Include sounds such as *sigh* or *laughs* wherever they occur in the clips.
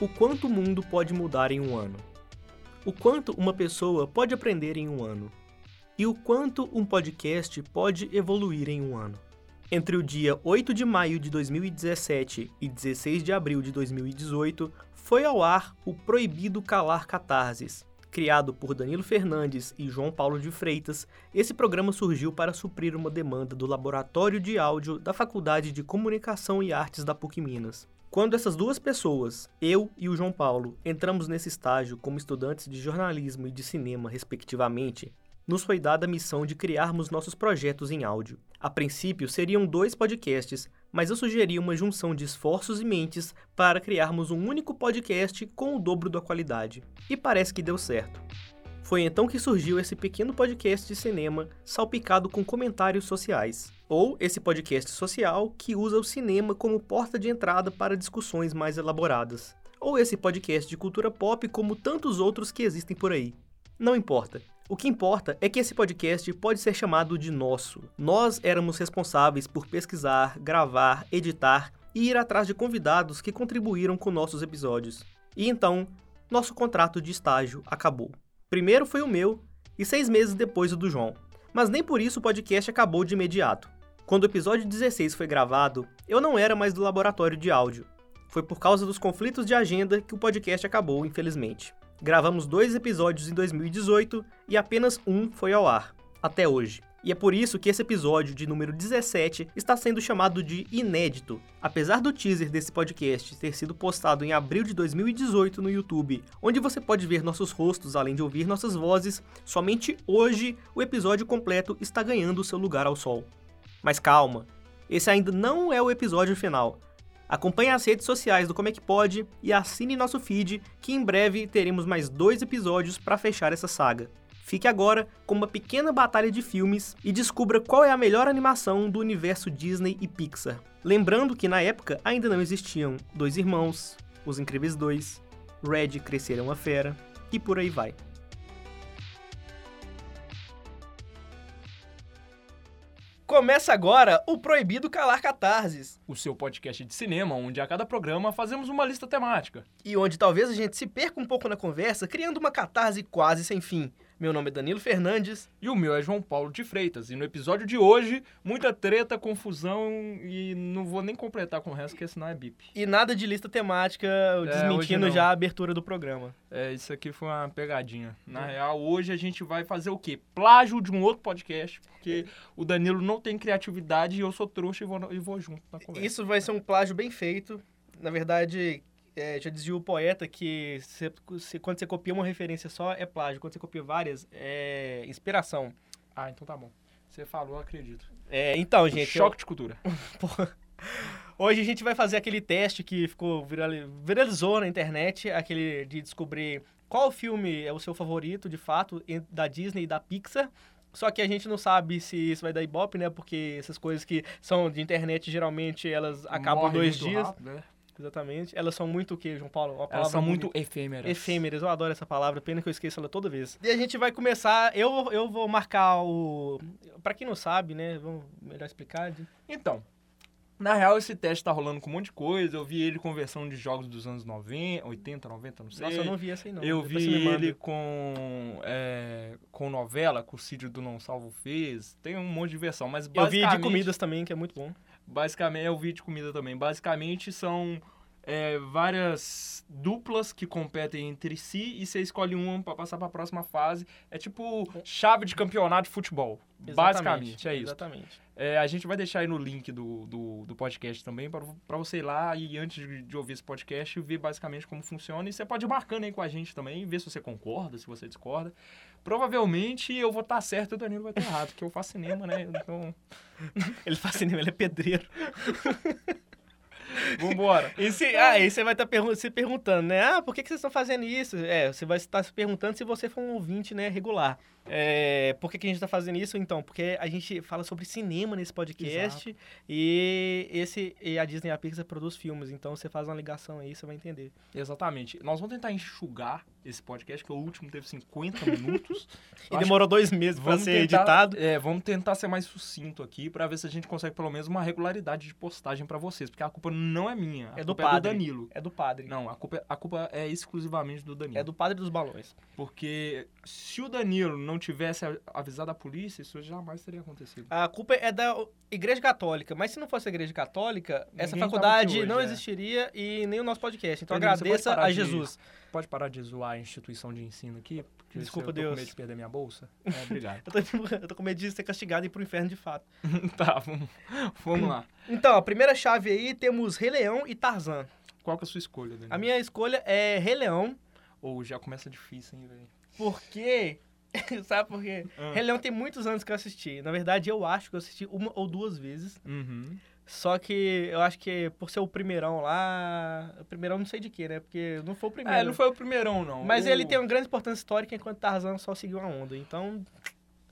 O quanto o mundo pode mudar em um ano? O quanto uma pessoa pode aprender em um ano? E o quanto um podcast pode evoluir em um ano? Entre o dia 8 de maio de 2017 e 16 de abril de 2018, foi ao ar o Proibido Calar Catarses. Criado por Danilo Fernandes e João Paulo de Freitas, esse programa surgiu para suprir uma demanda do Laboratório de Áudio da Faculdade de Comunicação e Artes da PUC Minas. Quando essas duas pessoas, eu e o João Paulo, entramos nesse estágio como estudantes de jornalismo e de cinema, respectivamente, nos foi dada a missão de criarmos nossos projetos em áudio. A princípio seriam dois podcasts, mas eu sugeri uma junção de esforços e mentes para criarmos um único podcast com o dobro da qualidade. E parece que deu certo. Foi então que surgiu esse pequeno podcast de cinema salpicado com comentários sociais, ou esse podcast social que usa o cinema como porta de entrada para discussões mais elaboradas, ou esse podcast de cultura pop como tantos outros que existem por aí. Não importa. O que importa é que esse podcast pode ser chamado de nosso. Nós éramos responsáveis por pesquisar, gravar, editar e ir atrás de convidados que contribuíram com nossos episódios. E então, nosso contrato de estágio acabou. Primeiro foi o meu e seis meses depois o do João. Mas nem por isso o podcast acabou de imediato. Quando o episódio 16 foi gravado, eu não era mais do laboratório de áudio. Foi por causa dos conflitos de agenda que o podcast acabou, infelizmente. Gravamos dois episódios em 2018 e apenas um foi ao ar, até hoje. E é por isso que esse episódio de número 17 está sendo chamado de inédito. Apesar do teaser desse podcast ter sido postado em abril de 2018 no YouTube, onde você pode ver nossos rostos além de ouvir nossas vozes, somente hoje o episódio completo está ganhando seu lugar ao sol. Mas calma, esse ainda não é o episódio final. Acompanhe as redes sociais do Como é que Pode e assine nosso feed, que em breve teremos mais dois episódios para fechar essa saga. Fique agora com uma pequena batalha de filmes e descubra qual é a melhor animação do universo Disney e Pixar. Lembrando que na época ainda não existiam Dois Irmãos, Os Incríveis 2, Red Crescer é uma Fera e por aí vai. Começa agora o Proibido Calar Catarses. O seu podcast de cinema, onde a cada programa fazemos uma lista temática. E onde talvez a gente se perca um pouco na conversa, criando uma catarse quase sem fim. Meu nome é Danilo Fernandes. E o meu é João Paulo de Freitas. E no episódio de hoje, muita treta, confusão e não vou nem completar com o resto, porque senão é bip. E nada de lista temática, desmentindo já a abertura do programa. É, isso aqui foi uma pegadinha. Na é. real, hoje a gente vai fazer o quê? Plágio de um outro podcast, porque o Danilo não tem criatividade e eu sou trouxa e vou, e vou junto na conversa. Isso vai ser um plágio bem feito. Na verdade, é, já dizia o poeta que se, se, quando você copia uma referência só é plágio, quando você copia várias é inspiração. Ah, então tá bom. Você falou, eu acredito. É, então, gente. Choque eu... de cultura. *laughs* Hoje a gente vai fazer aquele teste que ficou viralizou na internet, aquele de descobrir qual filme é o seu favorito, de fato, da Disney e da Pixar. Só que a gente não sabe se isso vai dar ibope, né? Porque essas coisas que são de internet, geralmente, elas acabam Morre dois dias. Rápido, né? Exatamente. Elas são muito o quê, João Paulo? Elas são bonita. muito efêmeras. Efêmeras, eu adoro essa palavra, pena que eu esqueço ela toda vez. E a gente vai começar, eu, eu vou marcar o... Pra quem não sabe, né, vamos melhor explicar. Então, na real, esse teste tá rolando com um monte de coisa. Eu vi ele com versão de jogos dos anos 90, 80, 90, não sei. Nossa, eu não vi essa aí não. Eu Depois vi ele com, é, com novela, que o Cídio do Não Salvo fez. Tem um monte de versão, mas basicamente... Eu vi de comidas também, que é muito bom. Basicamente, é o vídeo de comida também. Basicamente, são é, várias duplas que competem entre si e você escolhe uma para passar para a próxima fase. É tipo chave de campeonato de futebol. Exatamente, basicamente, é isso. Exatamente. É, a gente vai deixar aí no link do, do, do podcast também para você ir lá e antes de, de, ouvir esse podcast ver basicamente como funciona. E você pode ir marcando aí com a gente também, ver se você concorda, se você discorda. Provavelmente eu vou estar tá certo e o Danilo vai estar errado, porque eu faço cinema, né? Então... *laughs* ele faz cinema, ele é pedreiro. *laughs* Vambora. E se, ah, aí você vai estar pergun se perguntando, né? Ah, por que, que vocês estão fazendo isso? É, você vai estar se perguntando se você for um ouvinte, né, regular. É, por que, que a gente tá fazendo isso? Então, porque a gente fala sobre cinema nesse podcast e esse e a Disney e a Pixar produz filmes, então você faz uma ligação aí, você vai entender. Exatamente. Nós vamos tentar enxugar esse podcast, que o último teve 50 minutos. *laughs* e demorou dois meses para ser tentar, editado. É, vamos tentar ser mais sucinto aqui para ver se a gente consegue pelo menos uma regularidade de postagem para vocês, porque a culpa não é minha, é do padre. É do Danilo. É do padre. Não, a culpa, a culpa é exclusivamente do Danilo. É do padre dos balões. Porque se o Danilo não tivesse avisado a polícia, isso jamais teria acontecido. A culpa é da Igreja Católica, mas se não fosse a Igreja Católica, Ninguém essa faculdade hoje, não é. existiria e nem o nosso podcast. Então Danilo, agradeça a Jesus. De Pode parar de zoar a instituição de ensino aqui? Desculpa, eu Deus. tô com medo de perder minha bolsa. *laughs* É, obrigado. eu, tô, eu, tô, com medo de ser castigado e ir pro inferno de fato. *laughs* tá, vamos, vamos lá. Então, a primeira chave aí temos Rei Leão e Tarzan. Qual que é a sua escolha, Daniel? A minha escolha é Rei Leão. Ou oh, já começa difícil, hein, velho? Porque... *laughs* Sabe por quê? Ah. Rei Leão tem muitos anos que eu assisti. Na verdade, eu acho que eu assisti uma ou duas vezes. Uhum. Só que eu acho que por ser o primeirão lá. O primeirão não sei de quê, né? Porque não foi o primeiro. É, não foi o primeirão, não. Mas o... ele tem uma grande importância histórica enquanto Tarzan só seguiu a onda. Então.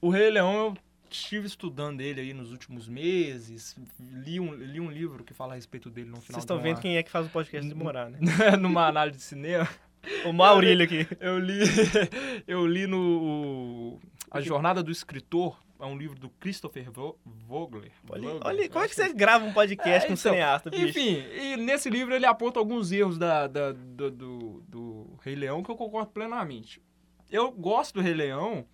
O Rei Leão, eu estive estudando ele aí nos últimos meses. Li um, li um livro que fala a respeito dele no final Vocês estão vendo quem é que faz o podcast demorar, né? *laughs* Numa análise de cinema. O Maurílio aqui. Eu li, *laughs* eu li no A Jornada do Escritor, é um livro do Christopher Vogler. Olha, olha como é que você grava um podcast é, com um então, cineasta, bicho? Enfim, e nesse livro ele aponta alguns erros da, da do, do, do, Rei Leão que eu concordo plenamente. Eu gosto do Rei Leão,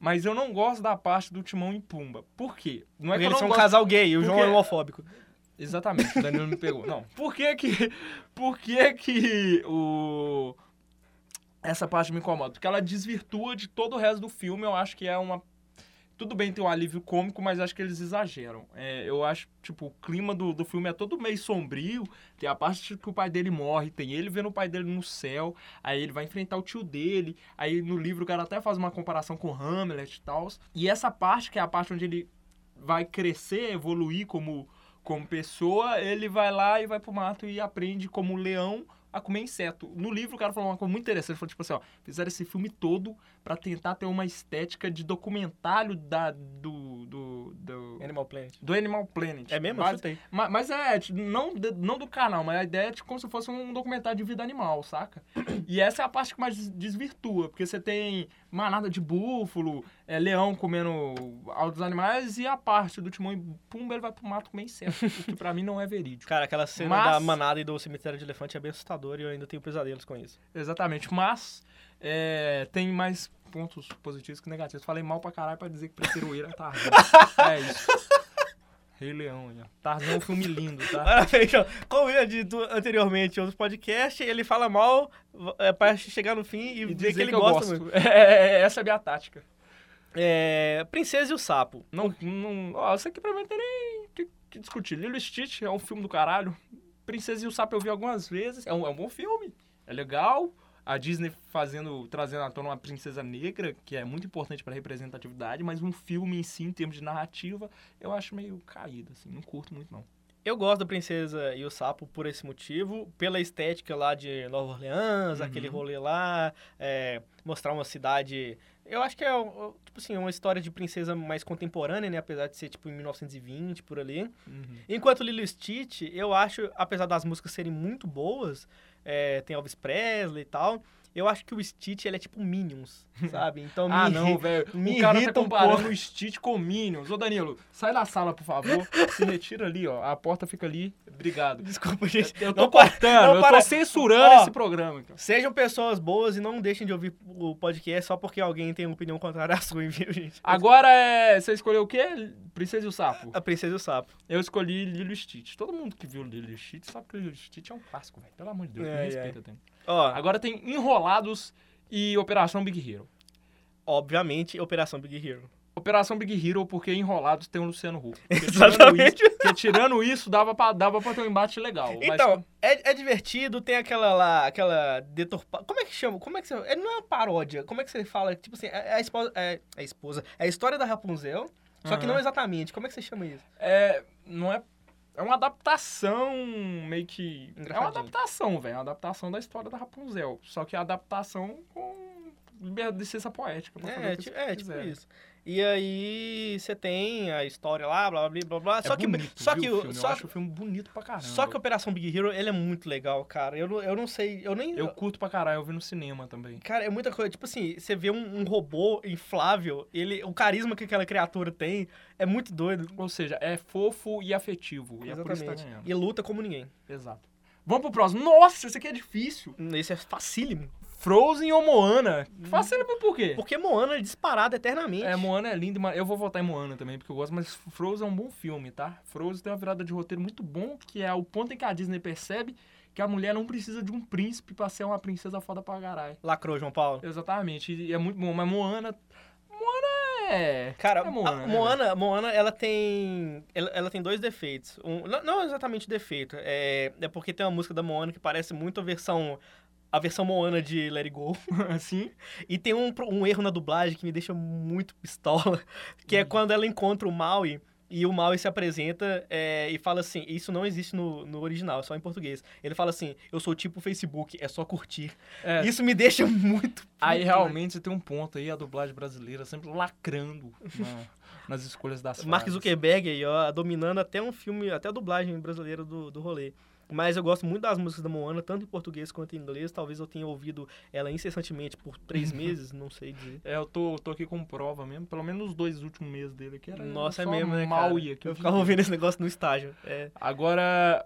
mas eu não gosto da parte do Timão e Pumba. Por quê? Não é Porque que eles são um casal gay o João é homofóbico. Exatamente, o Danilo me pegou. Não, por que que, *laughs* por que, que o essa parte me incomoda, porque ela desvirtua de todo o resto do filme. Eu acho que é uma. Tudo bem ter um alívio cômico, mas acho que eles exageram. É, eu acho, tipo, o clima do, do filme é todo meio sombrio. Tem a parte que o pai dele morre, tem ele vendo o pai dele no céu, aí ele vai enfrentar o tio dele. Aí no livro o cara até faz uma comparação com Hamlet e tal. E essa parte, que é a parte onde ele vai crescer, evoluir como, como pessoa, ele vai lá e vai pro mato e aprende como leão a comer inseto. No livro, o cara falou uma coisa muito interessante. Ele falou, tipo assim, ó, fizeram esse filme todo para tentar ter uma estética de documentário da, do, do, do... Animal Planet. Do Animal Planet. É mesmo? Mas, mas, mas é, tipo, não, não do canal, mas a ideia é tipo, como se fosse um documentário de vida animal, saca? e essa é a parte que mais desvirtua, porque você tem manada de búfalo, é, leão comendo outros animais, e a parte do Timão e Pumba, ele vai pro mato comer inseto, o que pra mim não é verídico. Cara, aquela cena mas... da manada e do cemitério de elefante é bem assustador e eu ainda tenho pesadelos com isso. Exatamente, mas é, tem mais pontos positivos que negativos. Falei mal pra caralho pra dizer que prefiro ir a Tarzan. *laughs* é isso. Rei Leão, já. Tarzan é um filme lindo, tá? Parabéns, Como eu dito anteriormente em outros podcasts, ele fala mal é, pra chegar no fim e, e ver que ele que gosta. Gosto. É, essa é a minha tática. É, Princesa e o Sapo. Não, não, ó, isso aqui pra mim não tem nem que, que discutir. Lilo Stitch é um filme do caralho. Princesa e o Sapo eu vi algumas vezes. É um, é um bom filme. É legal a Disney fazendo, trazendo à tona uma princesa negra, que é muito importante para representatividade, mas um filme em si, em termos de narrativa, eu acho meio caído, assim, não curto muito não. Eu gosto da Princesa e o Sapo por esse motivo, pela estética lá de Nova Orleans, uhum. aquele rolê lá, é, mostrar uma cidade... Eu acho que é, tipo assim, uma história de princesa mais contemporânea, né? Apesar de ser, tipo, em 1920, por ali. Uhum. Enquanto Lilo Stitch, eu acho, apesar das músicas serem muito boas, é, tem Elvis Presley e tal. Eu acho que o Stitch, ele é tipo Minions, *laughs* sabe? Então Ah, não, velho. O cara tá comparando um o Stitch com Minions. Ô, Danilo, sai da sala, por favor. Se retira ali, ó. A porta fica ali. Obrigado. Desculpa, gente. Eu, tô não cortando, não eu tô censurando ó, esse programa. Sejam pessoas boas e não deixem de ouvir o podcast só porque alguém tem uma opinião contrária à sua, *laughs* viu, gente? Agora, é... você escolheu o quê? Princesa e o Sapo. A Princesa e o Sapo. Eu escolhi Lilo Stitch. Todo mundo que viu Lilo Stitch sabe que Lilo Stitch é um clássico, velho. Pelo amor de Deus, é, me respeita, é. Ó, Agora tem Enrolados e Operação Big Hero. Obviamente, Operação Big Hero. Operação Big Hero, porque Enrolados tem o Luciano Huck. Exatamente. *laughs* Tirando isso, porque tirando isso, dava pra, dava pra ter um embate legal. Então, mas... é, é divertido, tem aquela lá, aquela deturpa... Como é que chama? Como é que você... É, não é uma paródia. Como é que você fala? Tipo assim, é, é a esposa... É, é a esposa... É a história da Rapunzel, só uhum. que não exatamente. Como é que você chama isso? É... Não é é uma adaptação meio que. É uma adaptação, velho. É uma adaptação da história da Rapunzel. Só que é a adaptação com licença poética. Pra fazer É, ti- eles é, tipo isso. E aí você tem a história lá, blá blá blá blá. É Só que, bonito, só viu, que, o filme? só, Eu acho o filme bonito pra caramba. só que a Operação Big Hero, ele é muito legal, cara. Eu, não- eu não sei, eu nem... Eu curto pra caralho, eu vi no cinema também. Cara, é muita coisa. Tipo assim, você vê um, um robô inflável, ele, o carisma que aquela criatura tem é muito doido. Ou seja, é fofo e afetivo. E é por isso que tá Exatamente. ganhando. E luta como ninguém. Exato. Vamos pro próximo. Nossa, esse aqui é difícil. Esse é facílimo. Frozen ou Moana? Facílimo por quê? Porque Moana é disparada eternamente. É, Moana é lindo, mas eu vou votar em Moana também, porque eu gosto, mas Frozen é um bom filme, tá? Frozen tem uma virada de roteiro muito bom, que é o ponto em que a Disney percebe que a mulher não precisa de um príncipe pra ser uma princesa foda pra caralho. Lacrou, João Paulo. Exatamente, e é muito bom, mas Moana... Moana é... Cara, é Moana, a né, Moana, Moana, ela tem. Ela, ela tem dois defeitos. Um, não, não exatamente defeito. É, é porque tem uma música da Moana que parece muito a versão. A versão Moana de Let It Go. *laughs* assim? E tem um, um erro na dublagem que me deixa muito pistola. *laughs* Que é quando ela encontra o Maui. E o Maui se apresenta é, e fala assim: Isso não existe no, no original, é só em português. Ele fala assim: Eu sou tipo Facebook, é só curtir. É, Isso me deixa *laughs* muito. Aí realmente você tem um ponto aí, a dublagem brasileira sempre lacrando na- nas escolhas das Mark. Zuckerberg aí, ó, dominando até um filme, até a dublagem brasileira do, do rolê. Mas eu gosto muito das músicas da Moana, tanto em português quanto em inglês. Talvez eu tenha ouvido ela incessantemente por três *laughs* meses, não sei dizer. É, eu tô, tô aqui com prova mesmo. Pelo menos os dois últimos meses dele aqui era Nossa, é mesmo, né, cara? o Eu ficava ouvindo esse negócio no estágio. É. Agora,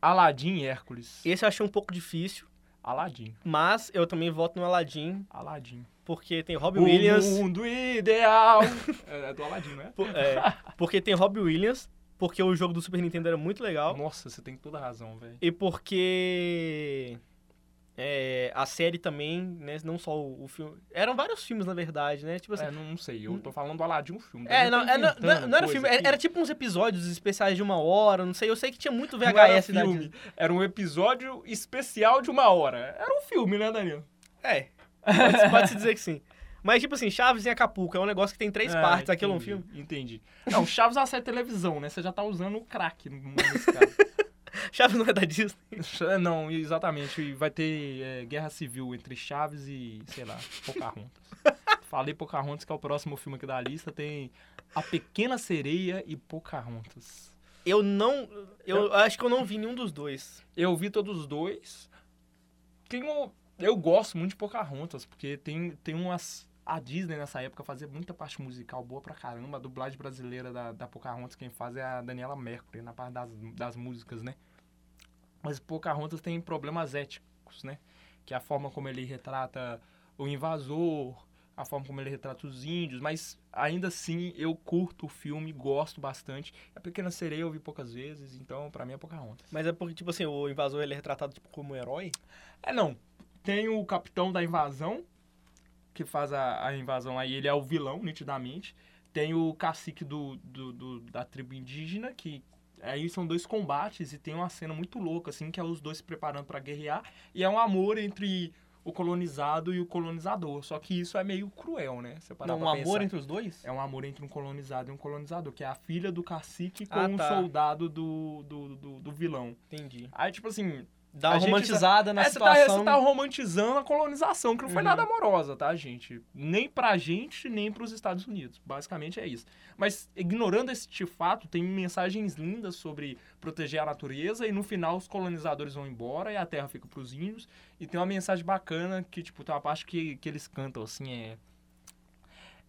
Aladdin e Hércules. Esse eu achei um pouco difícil, Aladdin. mas eu também voto no Aladdin, Aladdin. porque tem Robbie Williams. O mundo ideal. *laughs* é, é do Aladdin, não é? po- é, porque tem Robbie Williams, porque o jogo do Super Nintendo era muito legal. Nossa, você tem toda a razão, velho. E porque é, a série também, né? Não só o, o filme. Eram vários filmes, na verdade, né? Tipo assim. É, não, não sei, eu tô falando do Aladdin, um filme. É, não, é, não, não- não era filme, era, era tipo uns episódios especiais de uma hora, não sei. Eu sei que tinha muito Não era VHS da filme, Disney. era um episódio especial de uma hora. Era um filme, né, Daniel? É, pode, pode se dizer que sim. *laughs* Mas, tipo assim, Chaves em Acapulco é um negócio que tem três Ah, partes, aquilo é um entendi, filme. Entendi. Não, Chaves é uma série de televisão, né? Você já tá usando o crack no- nesse caso. *laughs* Chaves não é da Disney. Não, exatamente. E Vai ter é, guerra civil entre Chaves e, sei lá, Pocahontas. *laughs* Falei Pocahontas, que é o próximo filme aqui da lista. Tem A Pequena Sereia e Pocahontas. Eu não. Eu acho que eu não vi nenhum dos dois. Eu vi todos os dois. Tem um, eu gosto muito de Pocahontas, porque tem, tem umas... A Disney nessa época fazia muita parte musical boa pra caramba. A dublagem brasileira da, da Pocahontas, quem faz é a Daniela Mercury, na parte das, das músicas, né? Mas Pocahontas tem problemas éticos, né? Que é a forma como ele retrata o invasor, a forma como ele retrata os índios, mas ainda assim eu curto o filme, gosto bastante. A Pequena Sereia eu vi poucas vezes, então pra mim é Pocahontas. Mas é porque, tipo assim, o invasor ele é retratado tipo, como um herói. É, não. Tem o capitão da invasão, que faz a, a invasão aí, ele é o vilão, nitidamente. Tem o cacique do, do, do- da tribo indígena, que aí são dois combates e tem uma cena muito louca, assim, que é os dois se preparando pra guerrear. E é um amor entre o colonizado e o colonizador. Só que isso é meio cruel, né? Você parar Não, um amor pensar. entre os dois? É um amor entre um colonizado e um colonizador, que é a filha do cacique com Ah, um tá. soldado do, do, do, do vilão. Entendi. Aí, tipo assim, Dá uma gente romantizada na é, você tá, situação. você tá romantizando a colonização, que não foi Uhum. nada amorosa, tá, gente? Nem pra gente, nem pros Estados Unidos. Basicamente é isso. Mas, ignorando esse fato, tem mensagens lindas sobre proteger a natureza e no final os colonizadores vão embora e a terra fica pros índios. E tem uma mensagem bacana que, tipo, tem uma parte que, que eles cantam, assim, é...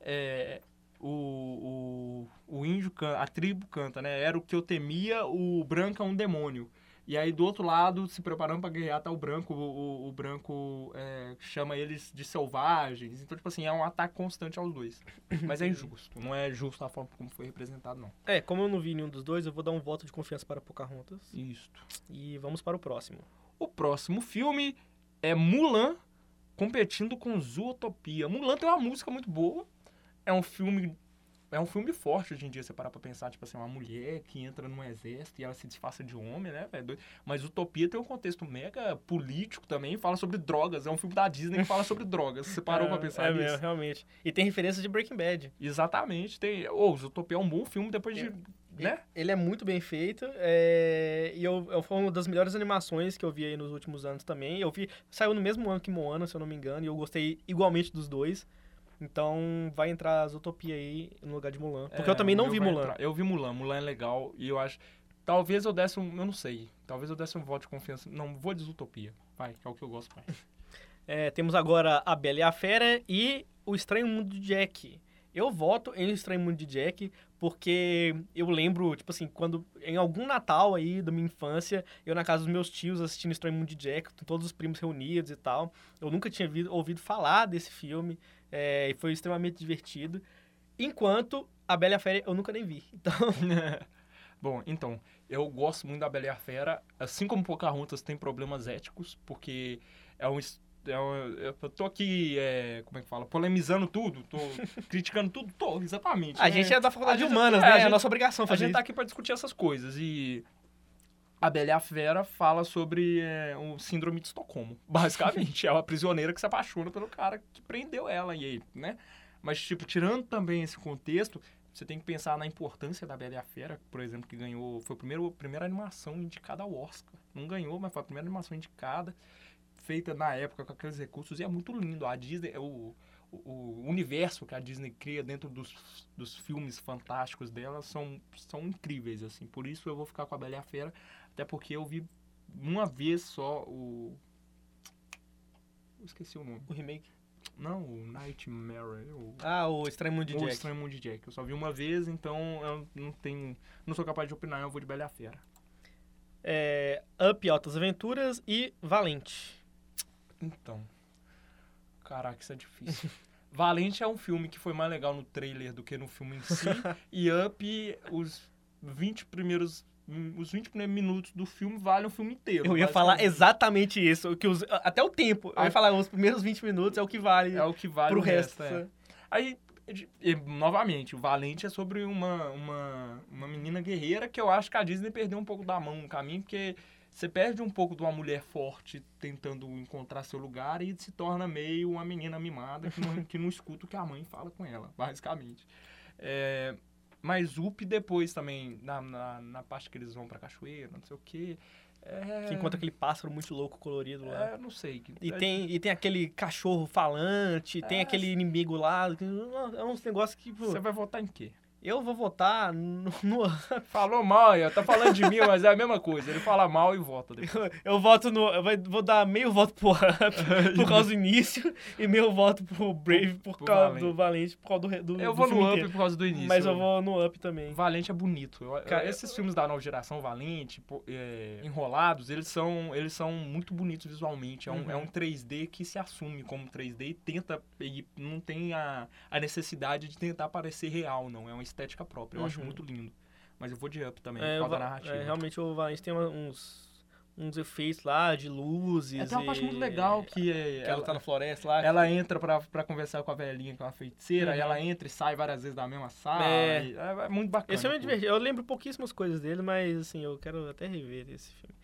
É... O, o, o índio canta, a tribo canta, né? Era o que eu temia, o branco é um demônio. E aí, do outro lado, se preparando pra guerrear, tá o branco. O, o- o branco é, chama eles de selvagens. Então, tipo assim, é um ataque constante aos dois. *coughs* Mas é injusto. Não é justo a forma como foi representado, não. É, como eu não vi nenhum dos dois, eu vou dar um voto de confiança para Pocahontas. Isto. E vamos para o próximo. O próximo filme é Mulan competindo com Zootopia. Mulan tem uma música muito boa. É um filme. É um filme forte hoje em dia, você parar pra pensar, tipo assim, uma mulher que entra num exército e ela se disfarça de homem, né? velho? Mas Utopia tem um contexto mega político também, fala sobre drogas. É um filme da Disney que fala sobre drogas. Você parou pra pensar é nisso? mesmo, realmente. E tem referência de Breaking Bad. Exatamente. Tem. Ô, Zootopia é um bom filme depois de né? Ele é muito bem feito. É... E eu, eu, foi uma das melhores animações que eu vi aí nos últimos anos também. Eu vi. Saiu no mesmo ano que Moana, se eu não me engano, e eu gostei igualmente dos dois. Então vai entrar Zootopia aí no lugar de Mulan. Porque É, eu também não vi Mulan. entrar. Eu vi Mulan. Mulan é legal e eu acho. Talvez eu desse um. Eu não sei. Talvez eu desse um voto de confiança. Não, vou de Zootopia. Vai, que é o que eu gosto mais. *laughs* É, temos agora A Bela e a Fera e O Estranho Mundo de Jack. Eu voto em O Estranho Mundo de Jack porque eu lembro, tipo assim, quando em algum Natal aí da minha infância, eu na casa dos meus tios assistindo O Estranho Mundo de Jack, com todos os primos reunidos e tal. Eu nunca tinha vi- ouvido falar desse filme é, e foi extremamente divertido. Enquanto A Bela e a Fera eu nunca nem vi. Então, *laughs* Bom, então, eu gosto muito da Bela e a Fera. Assim como Pocahontas tem problemas éticos, porque é um. é um- eu tô aqui, é, como é que fala? Polemizando tudo, tô *laughs* criticando tudo, tô, exatamente. a né? gente é da Faculdade A de Humanas, é, né? a É a gente- nossa obrigação A fazer gente isso. tá aqui pra discutir essas coisas e a Bela Fera fala sobre é, o síndrome de Estocolmo, *laughs* basicamente. é uma prisioneira que se apaixona pelo cara que prendeu ela e ele, né? Mas, tipo, tirando também esse contexto, você tem que pensar na importância da Bela e a Fera, por exemplo, que ganhou, foi a primeira, a primeira animação indicada ao Oscar. Não ganhou, mas foi a primeira animação indicada, feita na época com aqueles recursos, e é muito lindo. A Disney, o, o universo que a Disney cria dentro dos, dos filmes fantásticos dela são, são incríveis, assim. Por isso eu vou ficar com a Bela e a Fera, até porque eu vi uma vez só o... Eu esqueci o nome. O remake. Não, o Nightmare. O, Ah, o Estranho Mundo de o Jack. Estranho Mundo de Jack. Eu só vi uma vez, então eu não tenho. Não sou capaz de opinar, eu vou de Bela a Fera. É, Up, Altas Aventuras e Valente. Então. Caraca, isso é difícil. *laughs* Valente é um filme que foi mais legal no trailer do que no filme em si. *laughs* e Up, os 20 primeiros. Os 20 primeiros minutos do filme valem o filme inteiro. Eu ia falar exatamente isso. Que os, até o tempo. Eu ia Ah. falar, os primeiros 20 minutos é o que vale É o que vale pro o resto. resto. é. Aí, de- e, novamente, o Valente é sobre uma, uma, uma menina guerreira que eu acho que a Disney perdeu um pouco da mão no caminho, porque você perde um pouco de uma mulher forte tentando encontrar seu lugar e se torna meio uma menina mimada que não, que não escuta o que a mãe fala com ela, basicamente. É, mas Up depois também, na, na, na parte que eles vão pra cachoeira, não sei o quê. É, Que encontra aquele pássaro muito louco, colorido lá. é, não sei. E é- tem, e tem aquele cachorro falante, tem É. aquele inimigo lá. É uns negócios que. Você vai votar em quê? Eu vou votar no. *laughs* Falou mal, ó. tá falando de mim, mas é a mesma coisa. Ele fala mal e vota depois. eu voto no. Eu vou dar meio voto pro Up *laughs* por causa do início e meio voto pro Brave por Pro causa Valente. do Valente, por causa do, do, Eu do vou filme no Up inteiro. por causa do início. Mas eu vou no Up também. Valente é bonito. Eu- eu- Cara, esses filmes da nova geração, Valente, é, Enrolados, eles são, eles são muito bonitos visualmente. É um, Uhum. é um 3D que se assume como 3D e tenta. E não tem a, a necessidade de tentar parecer real, não. É uma estética própria. Eu acho Uhum. muito lindo. Mas eu vou de Up também, É, por causa da Va- narrativa. é, realmente o Valente tem uma- uns, uns efeitos lá de luzes. É, tem uma parte e- muito legal que é. que ela tá na floresta lá. Ela entra pra, pra conversar com a velhinha, que é uma feiticeira, Uhum. e ela entra e sai várias vezes da mesma sala. É. e É, é muito bacana. Esse filme é divertido. Eu lembro pouquíssimas coisas dele, mas assim, eu quero até rever esse filme.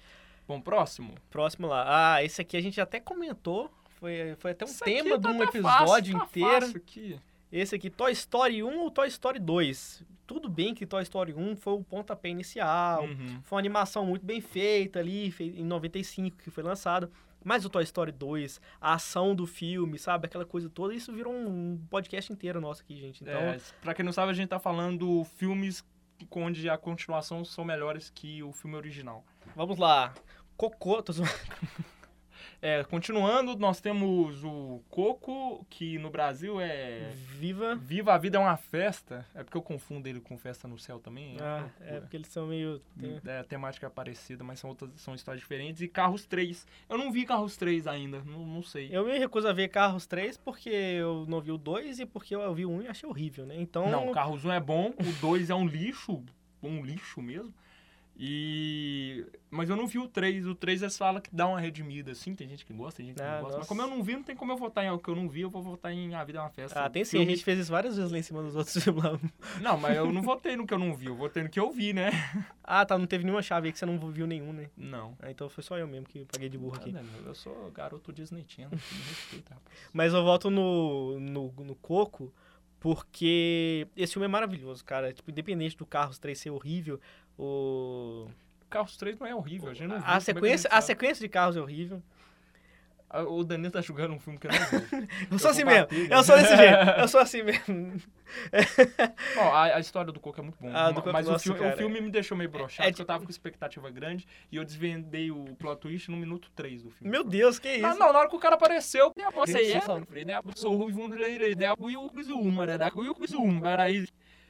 Bom, próximo. Próximo lá. Ah, esse aqui a gente até comentou. Foi, foi até um Isso tema de tá- um tá episódio fácil, tá inteiro. fácil aqui. Esse aqui, Toy Story 1 ou Toy Story 2? Tudo bem que Toy Story 1 foi o pontapé inicial. Uhum. Foi uma animação muito bem feita ali, em 95 que foi lançado. Mas o Toy Story 2, a ação do filme, sabe? Aquela coisa toda, isso virou um podcast inteiro nosso aqui, gente. Então, É, pra quem não sabe, a gente tá falando filmes onde a continuação são melhores que o filme original. vamos lá. Cocô, tô zoando. *laughs* É, continuando, nós temos o Coco, que no Brasil é Viva. Viva a Vida é uma Festa. É porque eu confundo ele com Festa no Céu também. é Ah, loucura. é porque eles são meio. É, a temática é parecida, mas são, outras, são histórias diferentes. E Carros 3. Eu não vi Carros 3 ainda, não, não sei. Eu me recuso a ver Carros 3 porque eu não vi o 2 e porque eu vi o 1 e achei horrível, né? Então. Não, Carros 1 é bom, o 2 é um lixo, um lixo mesmo. E. Mas eu não vi o 3. O 3 eles falam que dá uma redimida, assim. Tem gente que gosta, tem gente que Ah, não gosta. Mas nossa. como eu não vi, não tem como eu votar em algo que eu não vi, eu vou votar em A Vida é uma Festa. Ah, tem sim, a Filme- gente fez isso várias vezes lá em cima dos outros filmes *laughs* lá. Não, mas eu não votei no que eu não vi, eu votei no que eu vi, né? *laughs* Ah, tá, não teve nenhuma chave aí que você não viu nenhum, né? Não. Ah, então foi só eu mesmo que paguei de burro aqui. Não, Eu sou garoto Disney Channel, me respeita, rapaz. *laughs* Mas eu voto no, no, no Coco Porque esse filme é maravilhoso, cara. Tipo, independente do Carros 3 ser horrível, o... Carros 3 não é horrível, a gente não viu, A é que sequência, gente a sequência de Carros é horrível. Ah, O Danilo tá jogando um filme que eu não vi. *laughs* Eu sou assim vou mesmo. bater, né? Eu sou desse jeito. Eu sou assim mesmo. *laughs* Ó, a, a história do Coco é muito bom. Ah, Coco, mas o, filme, o filme me deixou meio broxado, É porque eu tava com expectativa grande e eu desvendei o plot twist no minuto 3 do filme. Meu Deus, que isso? Não, não, na hora que o cara apareceu, você Gente, é, né? Sou ruivo, né? né? Eu fiz uma, né? Eu fiz uma, cara.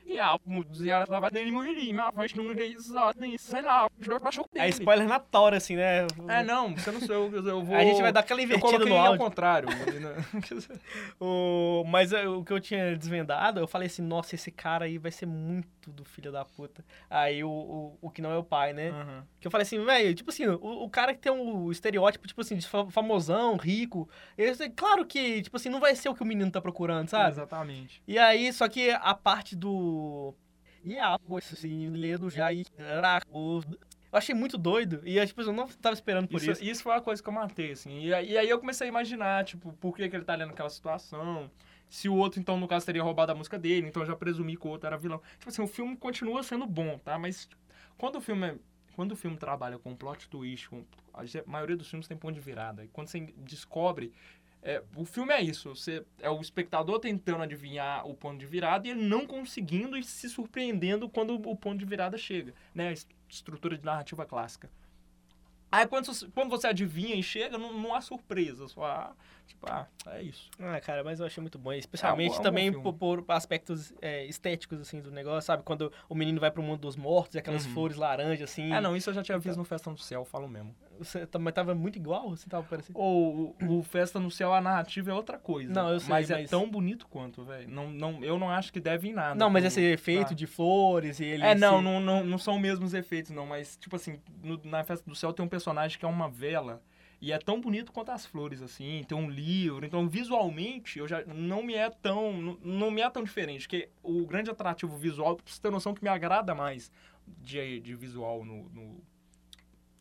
E e a música tava dando muito mas faz que não sei lá, pra choque É spoiler na tora, assim, né? É, não, você não sou eu, eu vou... A gente vai dar aquela invertida no ao áudio. contrário. *laughs* *laughs* O... Mas é, o que eu tinha desvendado, eu falei assim, nossa, esse cara aí vai ser muito do filho da puta. Aí o, o, o que não é o pai, né? Aham. Que eu falei assim, velho, tipo assim, o, o cara que tem um estereótipo, tipo assim, de fa- famosão, rico. Esse, claro que, tipo assim, não vai ser o que o menino tá procurando, sabe? Exatamente. E aí, só que a parte do. E a assim, ledo já e. Eu achei muito doido. E tipo, eu não tava esperando por Isso, isso. isso foi uma coisa que eu matei, assim. E, aí- eu comecei a imaginar, tipo, por que, que ele tá ali naquela situação. Se o outro, então, no caso, teria roubado a música dele, então eu já presumi que o outro era vilão. Tipo assim, o filme continua sendo bom, tá? Mas quando o filme é- Quando o filme trabalha com plot twist, com, a maioria dos filmes tem ponto de virada. E quando você descobre. É, o filme é isso. Você, é o espectador tentando adivinhar o ponto de virada e ele não conseguindo e se surpreendendo quando o ponto de virada chega. Né? A es- estrutura de narrativa clássica. Aí quando, você- quando você adivinha e chega, não, não há surpresa. Só há, tipo, ah, é isso. Ah, cara, mas eu achei muito bom. Especialmente É um bom também por, por aspectos é, estéticos, assim, do negócio, sabe? Quando o menino vai pro mundo dos mortos, e aquelas Uhum. flores laranja, assim. Ah, não, isso eu já tinha visto no Festa no Céu, falo mesmo. Você também tava muito igual, assim, tava parecendo. Ou o, o Festa no Céu, a narrativa é outra coisa. Não, eu sei, mas, é mas- tão bonito quanto, velho. Não, não, eu não acho que deve em nada. Não, mas esse efeito pra- de flores e ele. É, não, se- não, não, não são os mesmos efeitos, não. Mas, tipo assim, no- na Festa do Céu tem um personagem que é uma vela. E é tão bonito quanto as flores, assim. Tem um livro. Então, visualmente, eu já não me é tão... Não, não me é tão diferente. Porque o grande atrativo visual, pra você ter noção que me agrada mais de, de visual no, no,